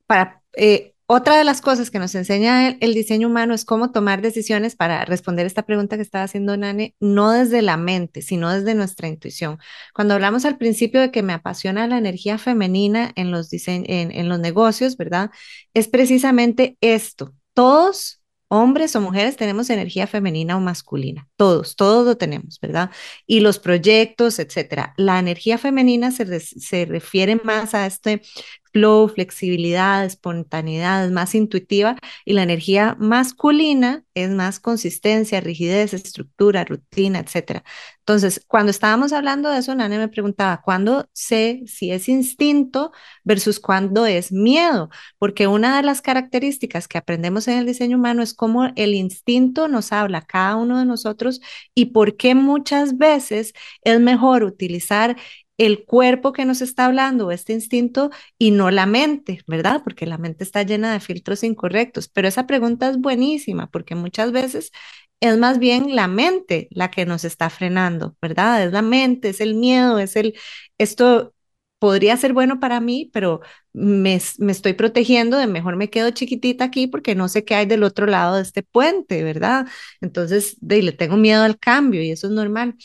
para, eh, otra de las cosas que nos enseña el, diseño humano es cómo tomar decisiones para responder esta pregunta que estaba haciendo Nane, no desde la mente, sino desde nuestra intuición. Cuando hablamos al principio de que me apasiona la energía femenina en los, en, en los negocios, ¿verdad? Es precisamente esto. Todos hombres o mujeres tenemos energía femenina o masculina, todos, todos lo tenemos, ¿verdad? Y los proyectos, etcétera. La energía femenina se, se refiere más a este flow, flexibilidad, espontaneidad, es más intuitiva y la energía masculina es más consistencia, rigidez, estructura, rutina, etc. Entonces, cuando estábamos hablando de eso, Nane me preguntaba, ¿cuándo sé si es instinto versus cuándo es miedo? Porque una de las características que aprendemos en el diseño humano es cómo el instinto nos habla cada uno de nosotros y por qué muchas veces es mejor utilizar el cuerpo que nos está hablando, este instinto, y no la mente, ¿verdad? Porque la mente está llena de filtros incorrectos. Pero esa pregunta es buenísima porque muchas veces es más bien la mente la que nos está frenando, ¿verdad? Es la mente, es el miedo, es el, esto podría ser bueno para mí, pero me, me, estoy protegiendo de mejor me quedo chiquitita aquí porque no sé qué hay del otro lado de este puente, ¿verdad? Entonces, de, le tengo miedo al cambio y eso es normal.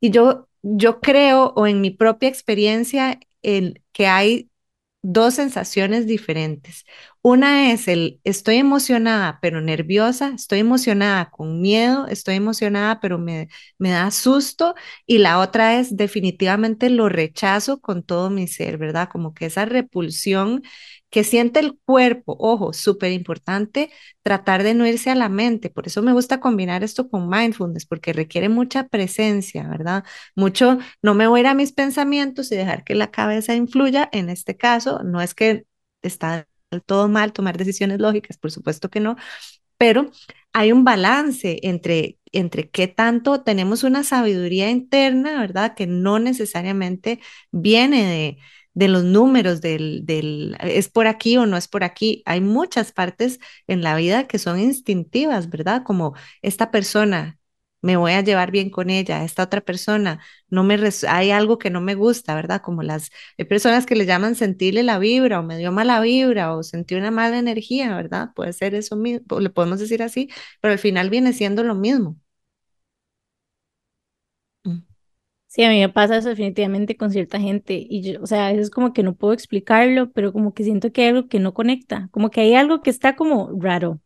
Y yo yo creo, o en mi propia experiencia, el, que hay dos sensaciones diferentes. Una es el estoy emocionada pero nerviosa, estoy emocionada con miedo, estoy emocionada pero me, me da susto y la otra es definitivamente lo rechazo con todo mi ser, ¿verdad? Como que esa repulsión que siente el cuerpo, ojo, súper importante, tratar de no irse a la mente. Por eso me gusta combinar esto con mindfulness, porque requiere mucha presencia, ¿verdad? Mucho, no me voy a ir a mis pensamientos y dejar que la cabeza influya. En este caso, no es que está todo mal tomar decisiones lógicas, por supuesto que no, pero hay un balance entre, entre qué tanto tenemos una sabiduría interna, ¿verdad? Que no necesariamente viene de de los números, del, del, es por aquí o no es por aquí. Hay muchas partes en la vida que son instintivas, ¿verdad? Como esta persona, me voy a llevar bien con ella, esta otra persona, no me hay algo que no me gusta, ¿verdad? Como las hay personas que le llaman sentirle la vibra o me dio mala vibra o sentí una mala energía, ¿verdad? Puede ser eso mismo, le podemos decir así, pero al final viene siendo lo mismo. Sí, a mí me pasa eso definitivamente con cierta gente y yo, o sea, es como que no puedo explicarlo, pero como que siento que hay algo que no conecta, como que hay algo que está como raro.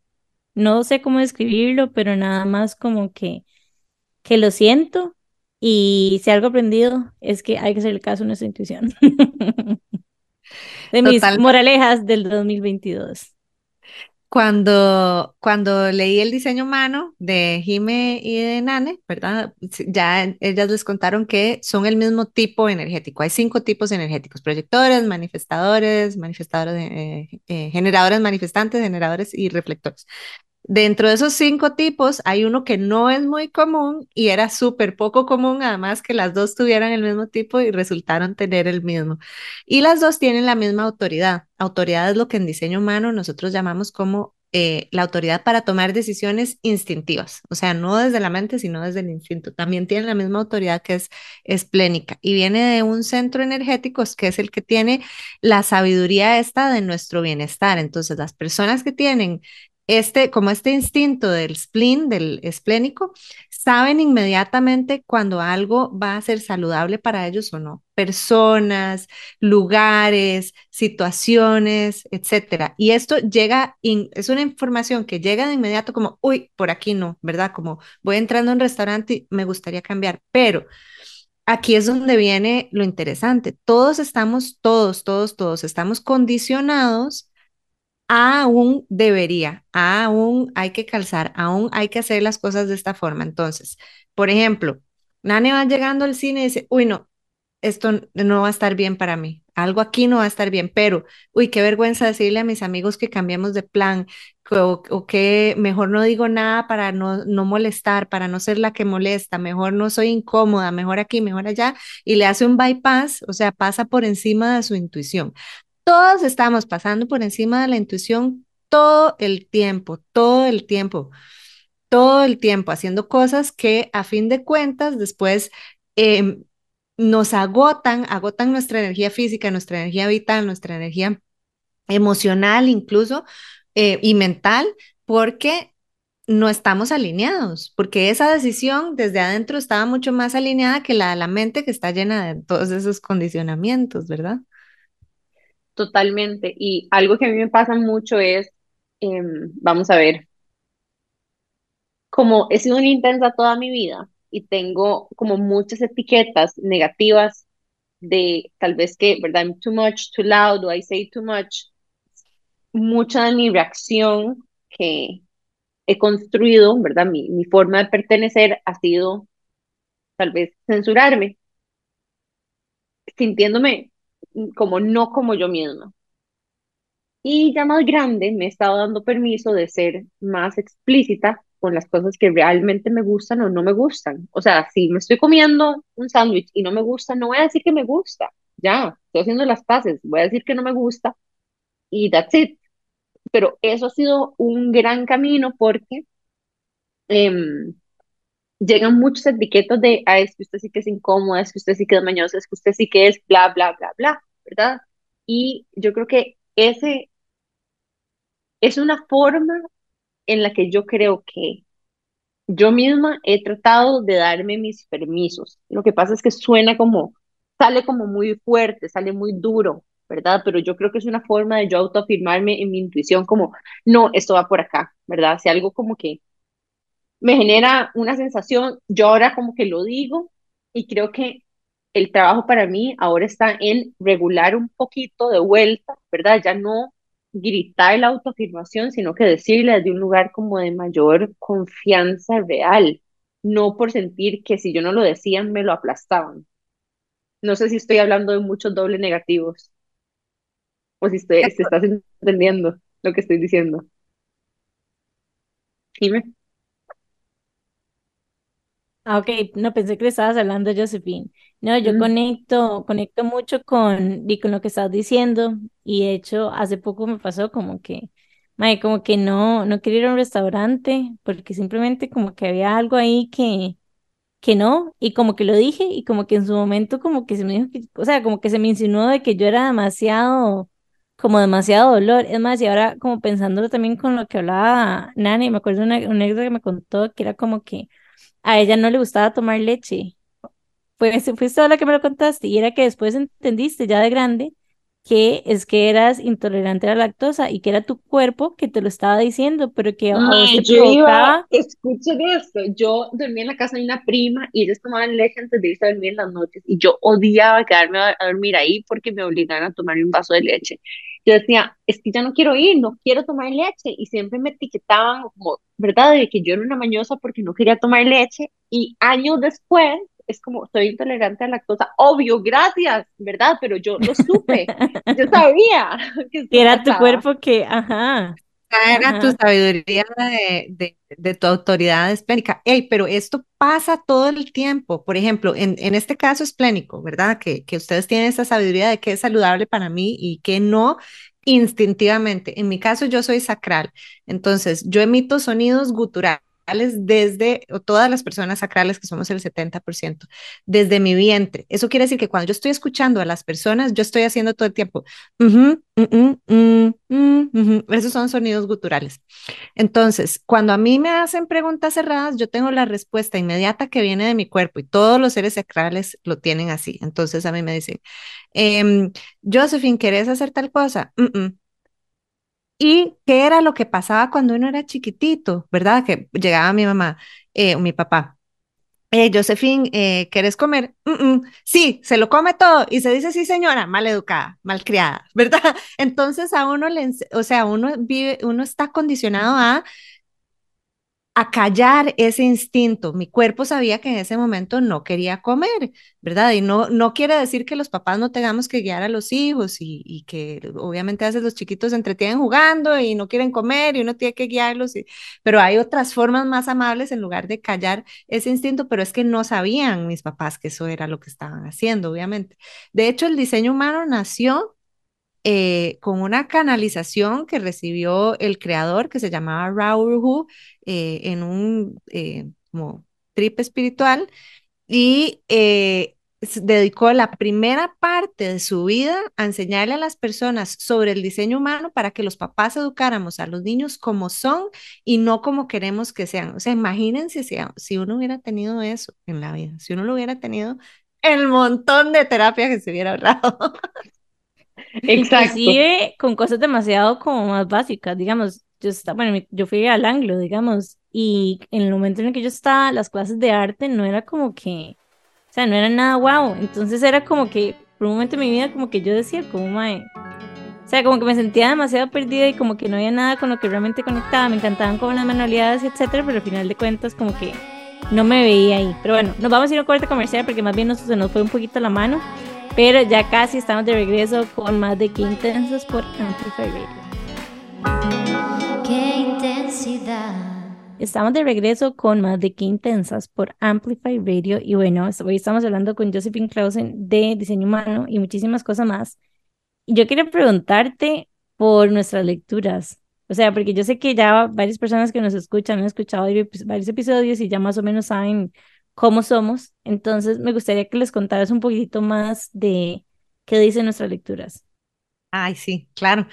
No sé cómo describirlo, pero nada más como que, que lo siento y si algo aprendido es que hay que hacerle caso a nuestra intuición. De mis Total. moralejas del 2022. Cuando, cuando leí el diseño humano de Jime y de Nane, ¿verdad? Ya ellas les contaron que son el mismo tipo energético. Hay cinco tipos energéticos, proyectores, manifestadores, manifestadores, eh, eh, generadores manifestantes, generadores y reflectores. Dentro de esos cinco tipos hay uno que no es muy común y era súper poco común, además que las dos tuvieran el mismo tipo y resultaron tener el mismo. Y las dos tienen la misma autoridad. Autoridad es lo que en diseño humano nosotros llamamos como eh, la autoridad para tomar decisiones instintivas, o sea, no desde la mente, sino desde el instinto. También tienen la misma autoridad que es esplénica y viene de un centro energético que es el que tiene la sabiduría esta de nuestro bienestar. Entonces, las personas que tienen este, como este instinto del spleen, del esplénico, saben inmediatamente cuando algo va a ser saludable para ellos o no. Personas, lugares, situaciones, etcétera. Y esto llega, in, es una información que llega de inmediato como, uy, por aquí no, ¿verdad? Como voy entrando a un restaurante y me gustaría cambiar, pero aquí es donde viene lo interesante. Todos estamos, todos, todos, todos estamos condicionados aún debería, aún hay que calzar, aún hay que hacer las cosas de esta forma. Entonces, por ejemplo, Nane va llegando al cine y dice, uy, no, esto no va a estar bien para mí, algo aquí no va a estar bien, pero, uy, qué vergüenza decirle a mis amigos que cambiemos de plan o, o que mejor no digo nada para no, no molestar, para no ser la que molesta, mejor no soy incómoda, mejor aquí, mejor allá, y le hace un bypass, o sea, pasa por encima de su intuición. Todos estamos pasando por encima de la intuición todo el tiempo, todo el tiempo, todo el tiempo, haciendo cosas que a fin de cuentas después eh, nos agotan, agotan nuestra energía física, nuestra energía vital, nuestra energía emocional incluso eh, y mental, porque no estamos alineados, porque esa decisión desde adentro estaba mucho más alineada que la de la mente que está llena de todos esos condicionamientos, ¿verdad? Totalmente. Y algo que a mí me pasa mucho es, eh, vamos a ver, como he sido una intensa toda mi vida y tengo como muchas etiquetas negativas de tal vez que, ¿verdad? I'm too much, too loud, o I say too much. Mucha de mi reacción que he construido, ¿verdad? Mi, mi forma de pertenecer ha sido tal vez censurarme, sintiéndome como no como yo misma. Y ya más grande me he estado dando permiso de ser más explícita con las cosas que realmente me gustan o no me gustan. O sea, si me estoy comiendo un sándwich y no me gusta, no voy a decir que me gusta. Ya, estoy haciendo las paces. Voy a decir que no me gusta y that's it. Pero eso ha sido un gran camino porque eh, llegan muchos etiquetos de, ah, es que usted sí que es incómoda, es que usted sí que es mañosa, es que usted sí que es bla, bla, bla, bla, ¿verdad? Y yo creo que ese es una forma en la que yo creo que yo misma he tratado de darme mis permisos. Lo que pasa es que suena como, sale como muy fuerte, sale muy duro, ¿verdad? Pero yo creo que es una forma de yo autoafirmarme en mi intuición como, no, esto va por acá, ¿verdad? Si algo como que me genera una sensación, yo ahora como que lo digo y creo que el trabajo para mí ahora está en regular un poquito de vuelta, ¿verdad? Ya no gritar la autoafirmación, sino que decirle desde un lugar como de mayor confianza real, no por sentir que si yo no lo decía me lo aplastaban. No sé si estoy hablando de muchos dobles negativos o si estoy, si estás entendiendo lo que estoy diciendo. Dime. Ah, ok, no pensé que le estabas hablando, Josephine. No, yo Mm, conecto, conecto mucho con, y con lo que estás diciendo. Y de hecho, hace poco me pasó como que, mae, como que no, no quería ir a un restaurante porque simplemente como que había algo ahí que, que no, y como que lo dije, y como que en su momento como que se me dijo que, o sea, como que se me insinuó de que yo era demasiado, como demasiado dolor. Es más, y ahora como pensándolo también con lo que hablaba Nani, me acuerdo de una, una anécdota que me contó que era como que a ella no le gustaba tomar leche. Fue, fuiste la que me lo contaste y era que después entendiste ya de grande que es que eras intolerante a la lactosa y que era tu cuerpo que te lo estaba diciendo, pero que a vos te yo provocaba. Iba, escuchen esto, yo dormía en la casa de una prima y ellos tomaban leche antes de irse a dormir en las noches y yo odiaba quedarme a, dormir ahí porque me obligaban a tomar un vaso de leche. Yo decía, es que ya no quiero ir, no quiero tomar leche y siempre me etiquetaban como, ¿verdad? De que yo era una mañosa porque no quería tomar leche y años después es como, soy intolerante a la lactosa, obvio, gracias, ¿verdad? Pero yo lo supe, yo sabía que era tu cuerpo que, ajá. Era tu sabiduría de, de, tu autoridad esplénica. Hey, pero esto pasa todo el tiempo. Por ejemplo, en, en este caso esplénico, ¿verdad? Que, que ustedes tienen esa sabiduría de qué es saludable para mí y qué no instintivamente. En mi caso, yo soy sacral. Entonces, yo emito sonidos guturales desde, o todas las personas sacrales, que somos el 70%, desde mi vientre. Eso quiere decir que cuando yo estoy escuchando a las personas, yo estoy haciendo todo el tiempo, esos son sonidos guturales. Entonces, cuando a mí me hacen preguntas cerradas, yo tengo la respuesta inmediata que viene de mi cuerpo y todos los seres sacrales lo tienen así. Entonces, a mí me dicen, eh, Josephine, ¿querés hacer tal cosa? ¿Y qué era lo que pasaba cuando uno era chiquitito, verdad? Que llegaba mi mamá eh, o mi papá. Eh, Josephine, eh, ¿quieres comer? Sí, se lo come todo y se dice sí, señora, mal educada, mal criada, ¿verdad? Entonces a uno le, o sea, uno vive, uno está condicionado a a callar ese instinto. Mi cuerpo sabía que en ese momento no quería comer, ¿verdad? Y no, no quiere decir que los papás no tengamos que guiar a los hijos y, que obviamente a veces los chiquitos se entretienen jugando y no quieren comer y uno tiene que guiarlos, pero hay otras formas más amables en lugar de callar ese instinto, pero es que no sabían mis papás que eso era lo que estaban haciendo, obviamente. De hecho, el diseño humano nació eh, con una canalización que recibió el creador que se llamaba Raoul eh, en un eh, como trip espiritual y dedicó la primera parte de su vida a enseñarle a las personas sobre el diseño humano para que los papás educáramos a los niños como son y no como queremos que sean. O sea, imagínense si, si uno hubiera tenido eso en la vida, si uno lo hubiera tenido, el montón de terapia que se hubiera ahorrado. Exacto. Inclusive con cosas demasiado como más básicas, digamos, yo estaba, bueno, yo fui al anglo, digamos, y en el momento en el que yo estaba, las clases de arte no era como que, o sea, no era nada guau, entonces era como que, por un momento en mi vida, como que yo decía, como, mae, o sea, como que me sentía demasiado perdida y como que no había nada con lo que realmente conectaba, me encantaban como las manualidades, etcétera, pero al final de cuentas como que no me veía ahí. Pero bueno, nos vamos a ir a un corte comercial porque más bien nos, se nos fue un poquito la mano. Pero ya casi estamos de regreso con más de Qué Intensos por Amplify Radio. Qué intensidad. Estamos de regreso con más de Qué Intensas por Amplify Radio. Y bueno, hoy estamos hablando con Josephine Clausen de diseño humano y muchísimas cosas más. Y yo quería preguntarte por nuestras lecturas. O sea, porque yo sé que ya varias personas que nos escuchan han escuchado varios episodios y ya más o menos saben cómo somos. Entonces, me gustaría que les contaras un poquito más de qué dicen nuestras lecturas. Ay, sí, claro.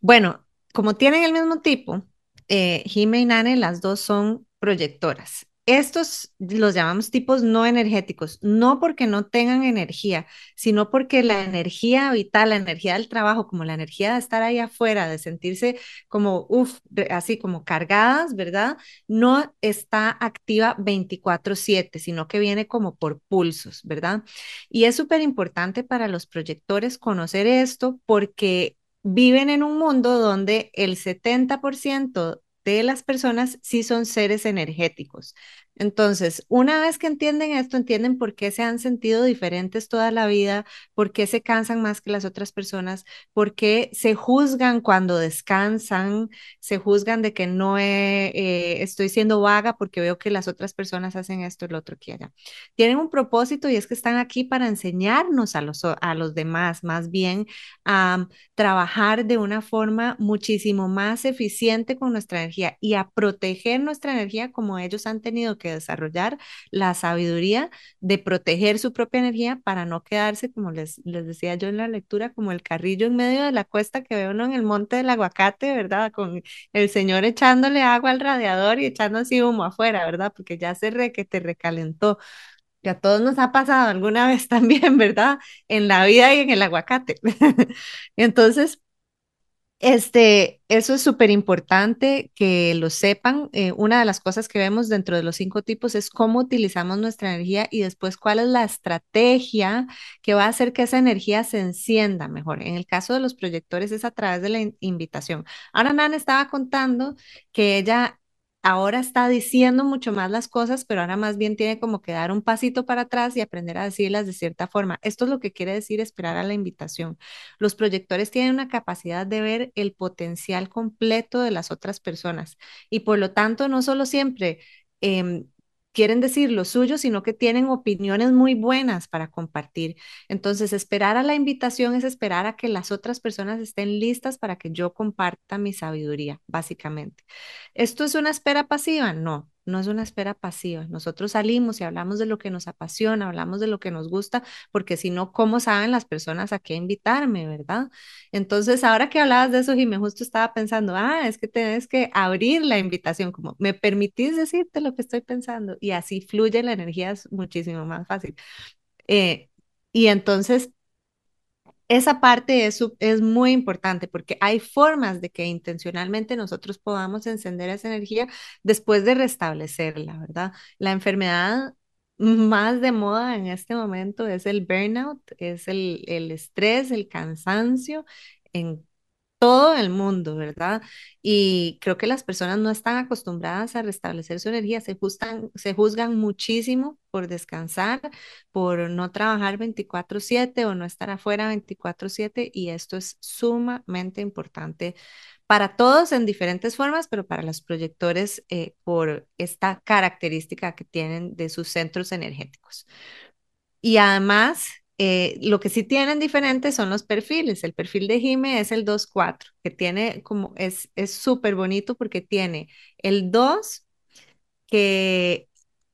Bueno, como tienen el mismo tipo, eh, y Nane, las dos son proyectoras. Estos los llamamos tipos no energéticos, no porque no tengan energía, sino porque la energía vital, la energía del trabajo, como la energía de estar ahí afuera, de sentirse como, uff, así como cargadas, ¿verdad? No está activa 24/7, sino que viene como por pulsos, ¿verdad? Y es súper importante para los proyectores conocer esto porque viven en un mundo donde el 70% de las personas sí son seres energéticos. Entonces, una vez que entienden esto, entienden por qué se han sentido diferentes toda la vida, por qué se cansan más que las otras personas, por qué se juzgan cuando descansan, se juzgan de que no eh, estoy siendo vaga porque veo que las otras personas hacen esto lo otro que. Tienen un propósito y es que están aquí para enseñarnos a los, a los demás, más bien a trabajar de una forma muchísimo más eficiente con nuestra energía y a proteger nuestra energía como ellos han tenido que desarrollar la sabiduría de proteger su propia energía para no quedarse, como les, les decía yo en la lectura, como el carrillo en medio de la cuesta que ve uno en el monte del aguacate, ¿verdad? Con el señor echándole agua al radiador y echando así humo afuera, ¿verdad? Porque ya se re que te recalentó. que a todos nos ha pasado alguna vez también, ¿verdad? En la vida y en el aguacate. Entonces, este, eso es súper importante que lo sepan. Eh, una de las cosas que vemos dentro de los cinco tipos es cómo utilizamos nuestra energía y después cuál es la estrategia que va a hacer que esa energía se encienda mejor. En el caso de los proyectores es a través de la invitación. Ahora Nan estaba contando que ella ahora está diciendo mucho más las cosas, pero ahora más bien tiene como que dar un pasito para atrás y aprender a decirlas de cierta forma. Esto es lo que quiere decir esperar a la invitación. Los proyectores tienen una capacidad de ver el potencial completo de las otras personas y por lo tanto no solo siempre em, quieren decir lo suyo, sino que tienen opiniones muy buenas para compartir. Entonces, esperar a la invitación es esperar a que las otras personas estén listas para que yo comparta mi sabiduría, básicamente. ¿Esto es una espera pasiva? No, no es una espera pasiva. Nosotros salimos y hablamos de lo que nos apasiona, hablamos de lo que nos gusta, porque si no, ¿cómo saben las personas a qué invitarme, verdad? Entonces, ahora que hablabas de eso, me justo estaba pensando, ah, es que tienes que abrir la invitación, como, ¿me permitís decirte lo que estoy pensando? Y así fluye la energía, es muchísimo más fácil. Eh, y entonces, esa parte es, es muy importante porque hay formas de que intencionalmente nosotros podamos encender esa energía después de restablecerla, ¿verdad? La enfermedad más de moda en este momento es el burnout, es el, el estrés, el cansancio en todo el mundo, ¿verdad? Y creo que las personas no están acostumbradas a restablecer su energía, se, se juzgan muchísimo por descansar, por no trabajar 24/7 o no estar afuera 24/7 y esto es sumamente importante para todos en diferentes formas, pero para los proyectores eh, por esta característica que tienen de sus centros energéticos. Y además, eh, lo que sí tienen diferentes son los perfiles. El perfil de Jime es el 2-4, que tiene como, es súper bonito porque tiene el 2 que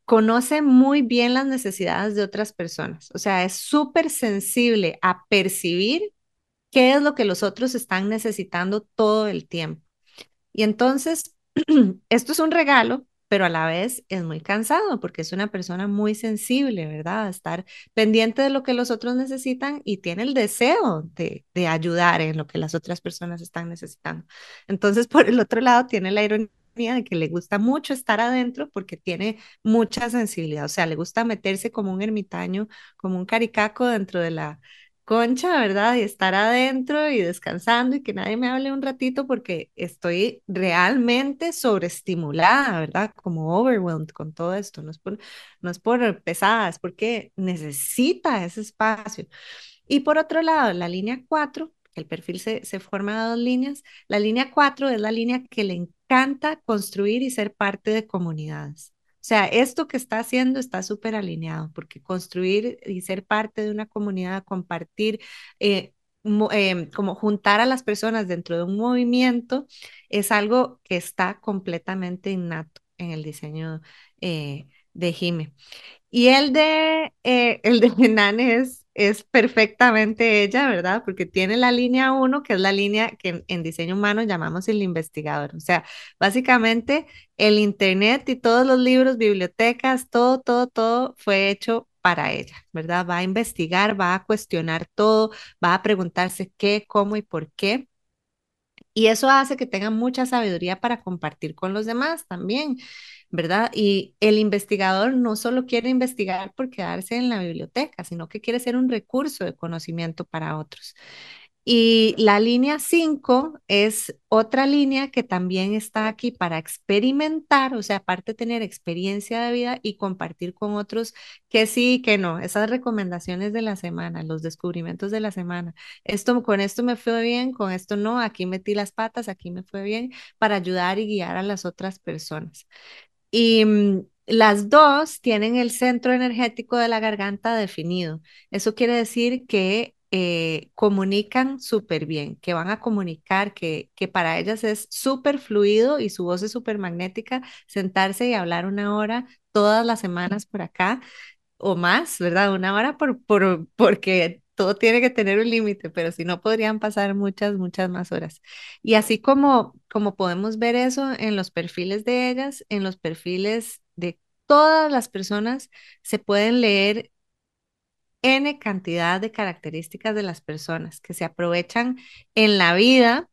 conoce muy bien las necesidades de otras personas. O sea, es súper sensible a percibir qué es lo que los otros están necesitando todo el tiempo. Y entonces, esto es un regalo pero a la vez es muy cansado porque es una persona muy sensible, ¿verdad? Estar pendiente de lo que los otros necesitan y tiene el deseo de, de ayudar en lo que las otras personas están necesitando. Entonces, por el otro lado, tiene la ironía de que le gusta mucho estar adentro porque tiene mucha sensibilidad, o sea, le gusta meterse como un ermitaño, como un caricaco dentro de la, concha, ¿verdad? Y estar adentro y descansando y que nadie me hable un ratito porque estoy realmente sobreestimulada, ¿verdad? Como overwhelmed con todo esto. No es por, no pesada, es porque necesita ese espacio. Y por otro lado, la línea 4, el perfil se, se forma de dos líneas. La línea 4 es la línea que le encanta construir y ser parte de comunidades. O sea, esto que está haciendo está súper alineado, porque construir y ser parte de una comunidad, compartir, eh, em, como juntar a las personas dentro de un movimiento, es algo que está completamente innato en el diseño eh, de Jime. Y el de, eh, el de Nane es, es perfectamente ella, ¿verdad? Porque tiene la línea 1, que es la línea que en, diseño humano llamamos el investigador. O sea, básicamente el Internet y todos los libros, bibliotecas, todo, todo, todo fue hecho para ella, ¿verdad? Va a investigar, va a cuestionar todo, va a preguntarse qué, cómo y por qué. Y eso hace que tenga mucha sabiduría para compartir con los demás también. ¿verdad? Y el investigador no solo quiere investigar por quedarse en la biblioteca, sino que quiere ser un recurso de conocimiento para otros. Y la línea 5 es otra línea que también está aquí para experimentar, o sea, aparte de tener experiencia de vida y compartir con otros que sí y que no, esas recomendaciones de la semana, los descubrimientos de la semana. Esto con esto me fue bien, con esto no, aquí metí las patas, aquí me fue bien para ayudar y guiar a las otras personas. Y mm, las dos tienen el centro energético de la garganta definido. Eso quiere decir que eh, comunican súper bien, que van a comunicar, que, que para ellas es súper fluido y su voz es súper magnética, sentarse y hablar una hora todas las semanas por acá o más, ¿verdad? Una hora por, por, porque todo tiene que tener un límite, pero si no podrían pasar muchas, muchas más horas. Y así como, como podemos ver eso en los perfiles de ellas, en los perfiles de todas las personas se pueden leer N cantidad de características de las personas que se aprovechan en la vida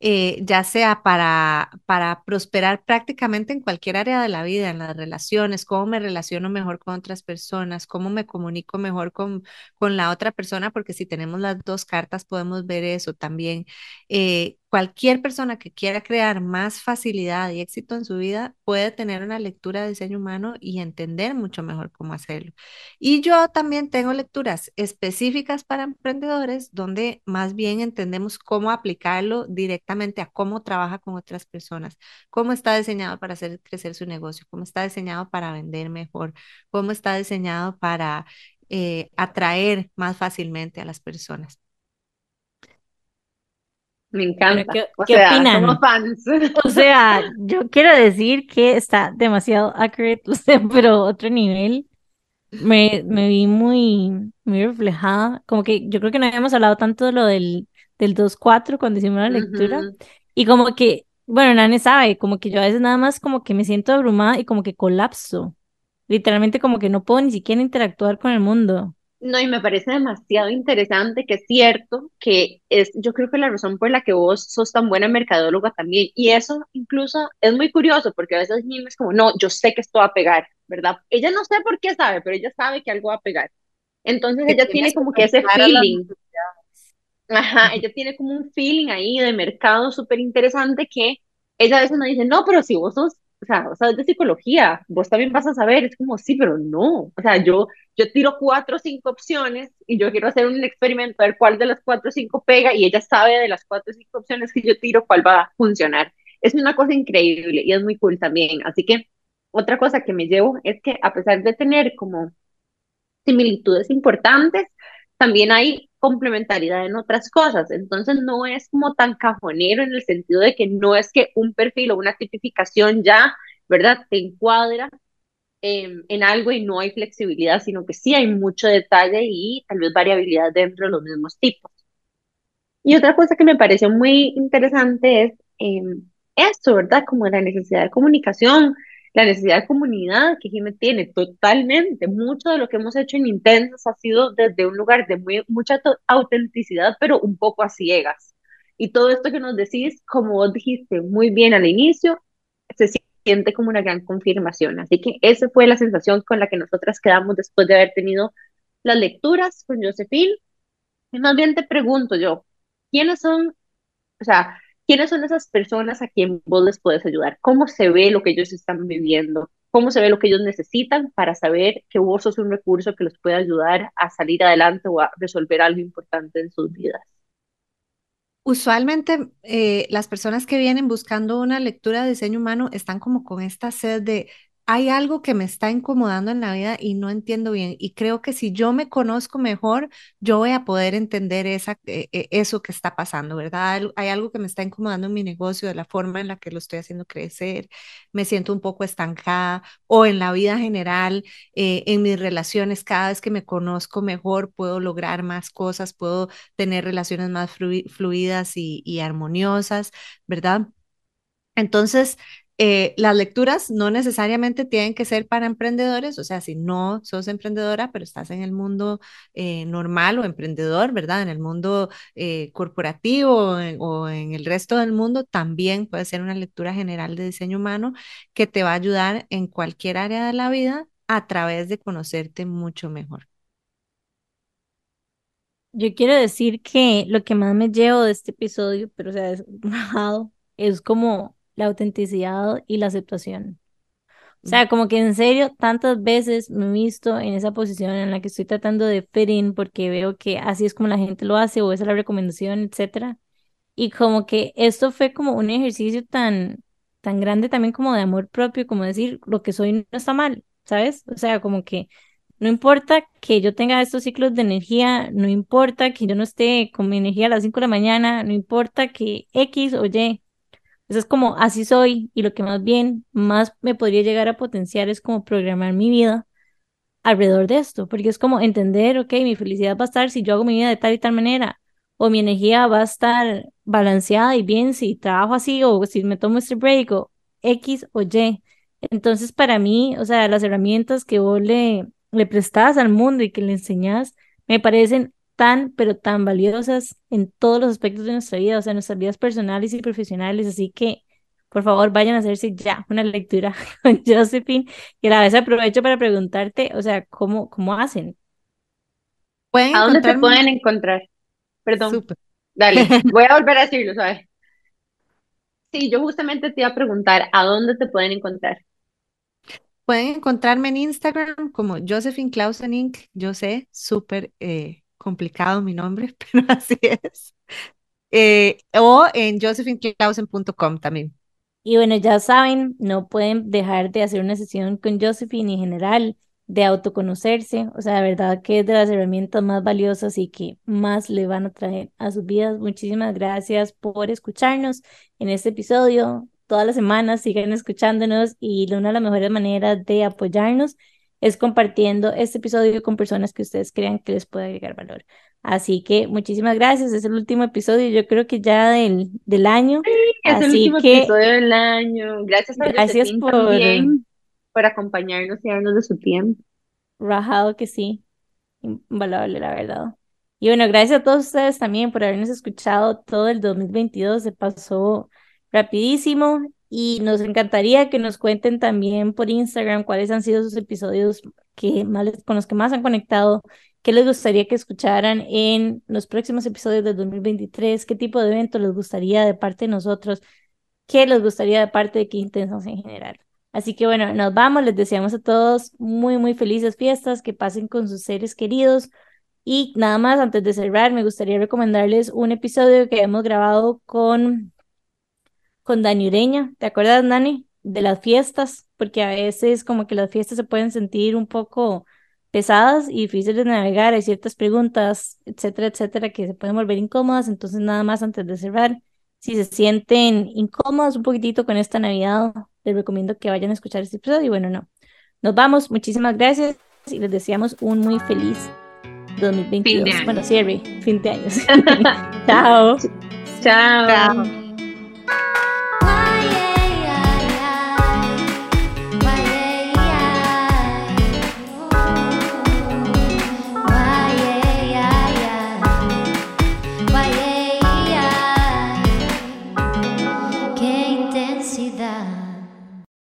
eh, ya sea para, para prosperar prácticamente en cualquier área de la vida, en las relaciones, cómo me relaciono mejor con otras personas, cómo me comunico mejor con, con la otra persona, porque si tenemos las dos cartas podemos ver eso también. Eh, cualquier persona que quiera crear más facilidad y éxito en su vida puede tener una lectura de diseño humano y entender mucho mejor cómo hacerlo. Y yo también tengo lecturas específicas para emprendedores donde más bien entendemos cómo aplicarlo directamente a cómo trabaja con otras personas, cómo está diseñado para hacer crecer su negocio, cómo está diseñado para vender mejor, cómo está diseñado para eh, atraer más fácilmente a las personas. Me encanta. ¿qué, o sea, opinan? Somos fans. O sea, yo quiero decir que está demasiado accurate, pero otro nivel. Me, me vi muy, muy reflejada. Como que yo creo que no habíamos hablado tanto de lo del, del 2-4 cuando hicimos la lectura. Y como que, bueno, nadie sabe, como que yo a veces nada más como que me siento abrumada y como que colapso. Literalmente como que no puedo ni siquiera interactuar con el mundo. No, y me parece demasiado interesante que es cierto que es, yo creo que la razón por la que vos sos tan buena mercadóloga también, y eso incluso es muy curioso, porque a veces Jim es como, no, yo sé que esto va a pegar, ¿verdad? Ella no sé por qué sabe, pero ella sabe que algo va a pegar. Entonces ella tiene como que ese feeling. Ajá, ella tiene como un feeling ahí de mercado súper interesante que ella a veces me dice, no, pero si vos sos o sea, o sea, de psicología, vos también vas a saber, es como, sí, pero no, o sea, yo, yo tiro cuatro o cinco opciones y yo quiero hacer un experimento, a ver cuál de las cuatro o cinco pega y ella sabe de las cuatro o cinco opciones que yo tiro cuál va a funcionar. Es una cosa increíble y es muy cool también. Así que otra cosa que me llevo es que a pesar de tener como similitudes importantes, también hay complementariedad en otras cosas. Entonces no es como tan cajonero en el sentido de que no es que un perfil o una tipificación ya, ¿verdad?, te encuadra en, en algo y no hay flexibilidad, sino que sí hay mucho detalle y tal vez variabilidad dentro de los mismos tipos. Y otra cosa que me pareció muy interesante es eh, esto, ¿verdad? Como la necesidad de comunicación, la necesidad de comunidad que Jimé tiene totalmente. Mucho de lo que hemos hecho en Intensas ha sido desde un lugar de muy, mucha autenticidad, pero un poco a ciegas. Y todo esto que nos decís, como vos dijiste muy bien al inicio, se siente como una gran confirmación. Así que esa fue la sensación con la que nosotras quedamos después de haber tenido las lecturas con Josephine. Y más bien te pregunto yo, ¿quiénes son, o sea, ¿Quiénes son esas personas a quien vos les puedes ayudar? ¿Cómo se ve lo que ellos están viviendo? ¿Cómo se ve lo que ellos necesitan para saber que vos sos un recurso que los puede ayudar a salir adelante o a resolver algo importante en sus vidas? Usualmente eh, las personas que vienen buscando una lectura de diseño humano están como con esta sed de hay algo que me está incomodando en la vida y no entiendo bien. Y creo que si yo me conozco mejor, yo voy a poder entender esa, eh, eh, eso que está pasando, ¿verdad? Hay algo que me está incomodando en mi negocio, de la forma en la que lo estoy haciendo crecer, me siento un poco estancada o en la vida general, eh, en mis relaciones, cada vez que me conozco mejor, puedo lograr más cosas, puedo tener relaciones más fluidas y, y armoniosas, ¿verdad? Entonces, eh, las lecturas no necesariamente tienen que ser para emprendedores, o sea, si no sos emprendedora, pero estás en el mundo eh, normal o emprendedor, ¿verdad? En el mundo eh, corporativo o en, el resto del mundo, también puede ser una lectura general de diseño humano que te va a ayudar en cualquier área de la vida a través de conocerte mucho mejor. Yo quiero decir que lo que más me llevo de este episodio, pero o sea, es, es como la autenticidad y la aceptación. O sea, como que en serio, tantas veces me he visto en esa posición en la que estoy tratando de fit in porque veo que así es como la gente lo hace o esa es la recomendación, etcétera. Y como que esto fue como un ejercicio tan, tan grande también como de amor propio, como decir, lo que soy no está mal, ¿sabes? O sea, como que no importa que yo tenga estos ciclos de energía, no importa que yo no esté con mi energía a las 5 de la mañana, no importa que X o Y, eso es como, así soy y lo que más bien, más me podría llegar a potenciar es como programar mi vida alrededor de esto, porque es como entender, ok, mi felicidad va a estar si yo hago mi vida de tal y tal manera, o mi energía va a estar balanceada y bien si trabajo así, o si me tomo este break, o X o Y. Entonces, para mí, o sea, las herramientas que vos le, le prestas al mundo y que le enseñas, me parecen tan, pero tan valiosas en todos los aspectos de nuestra vida, o sea, nuestras vidas personales y profesionales. Así que, por favor, vayan a hacerse ya una lectura con Josephine. Y a la vez aprovecho para preguntarte, o sea, ¿cómo, cómo hacen? ¿A dónde te pueden encontrar? Perdón. Dale, voy a volver a decirlo, ¿sabes? Sí, yo justamente te iba a preguntar, ¿a dónde te pueden encontrar? Pueden encontrarme en Instagram como Josephine Clausen Inc. Yo sé, súper eh, complicado mi nombre, pero así es. Eh, o en josephineclausen.com también. Y bueno, ya saben, no pueden dejar de hacer una sesión con Josephine en general de autoconocerse, o sea, de verdad que es de las herramientas más valiosas y que más le van a traer a sus vidas. Muchísimas gracias por escucharnos en este episodio. Todas las semanas sigan escuchándonos y una de las mejores maneras de apoyarnos es compartiendo este episodio con personas que ustedes crean que les puede agregar valor. Así que muchísimas gracias, es el último episodio, yo creo que ya del, del año. es Así el último que, episodio del año. Gracias a Gracias por- también por acompañarnos y darnos de su tiempo. Rajado que sí, invaluable la verdad. Y bueno, gracias a todos ustedes también por habernos escuchado todo el 2022, se pasó rapidísimo y nos encantaría que nos cuenten también por Instagram cuáles han sido sus episodios que más con los que más han conectado, qué les gustaría que escucharan en los próximos episodios del 2023, qué tipo de evento les gustaría de parte de nosotros, qué les gustaría de parte de Qué Intensos en general. Así que bueno, nos vamos, les deseamos a todos muy, muy felices fiestas, que pasen con sus seres queridos. Y nada más, antes de cerrar, me gustaría recomendarles un episodio que hemos grabado con, con Dani Ureña. ¿Te acuerdas, Dani? De las fiestas, porque a veces como que las fiestas se pueden sentir un poco pesadas y difíciles de navegar. Hay ciertas preguntas, etcétera, etcétera, que se pueden volver incómodas. Entonces, nada más antes de cerrar, si se sienten incómodos un poquitito con esta Navidad, les recomiendo que vayan a escuchar este episodio. Y bueno, no. Nos vamos. Muchísimas gracias y les deseamos un muy feliz 2022. Fin de año. Bueno, cierre, fin de años. Chao. Chao. Chao.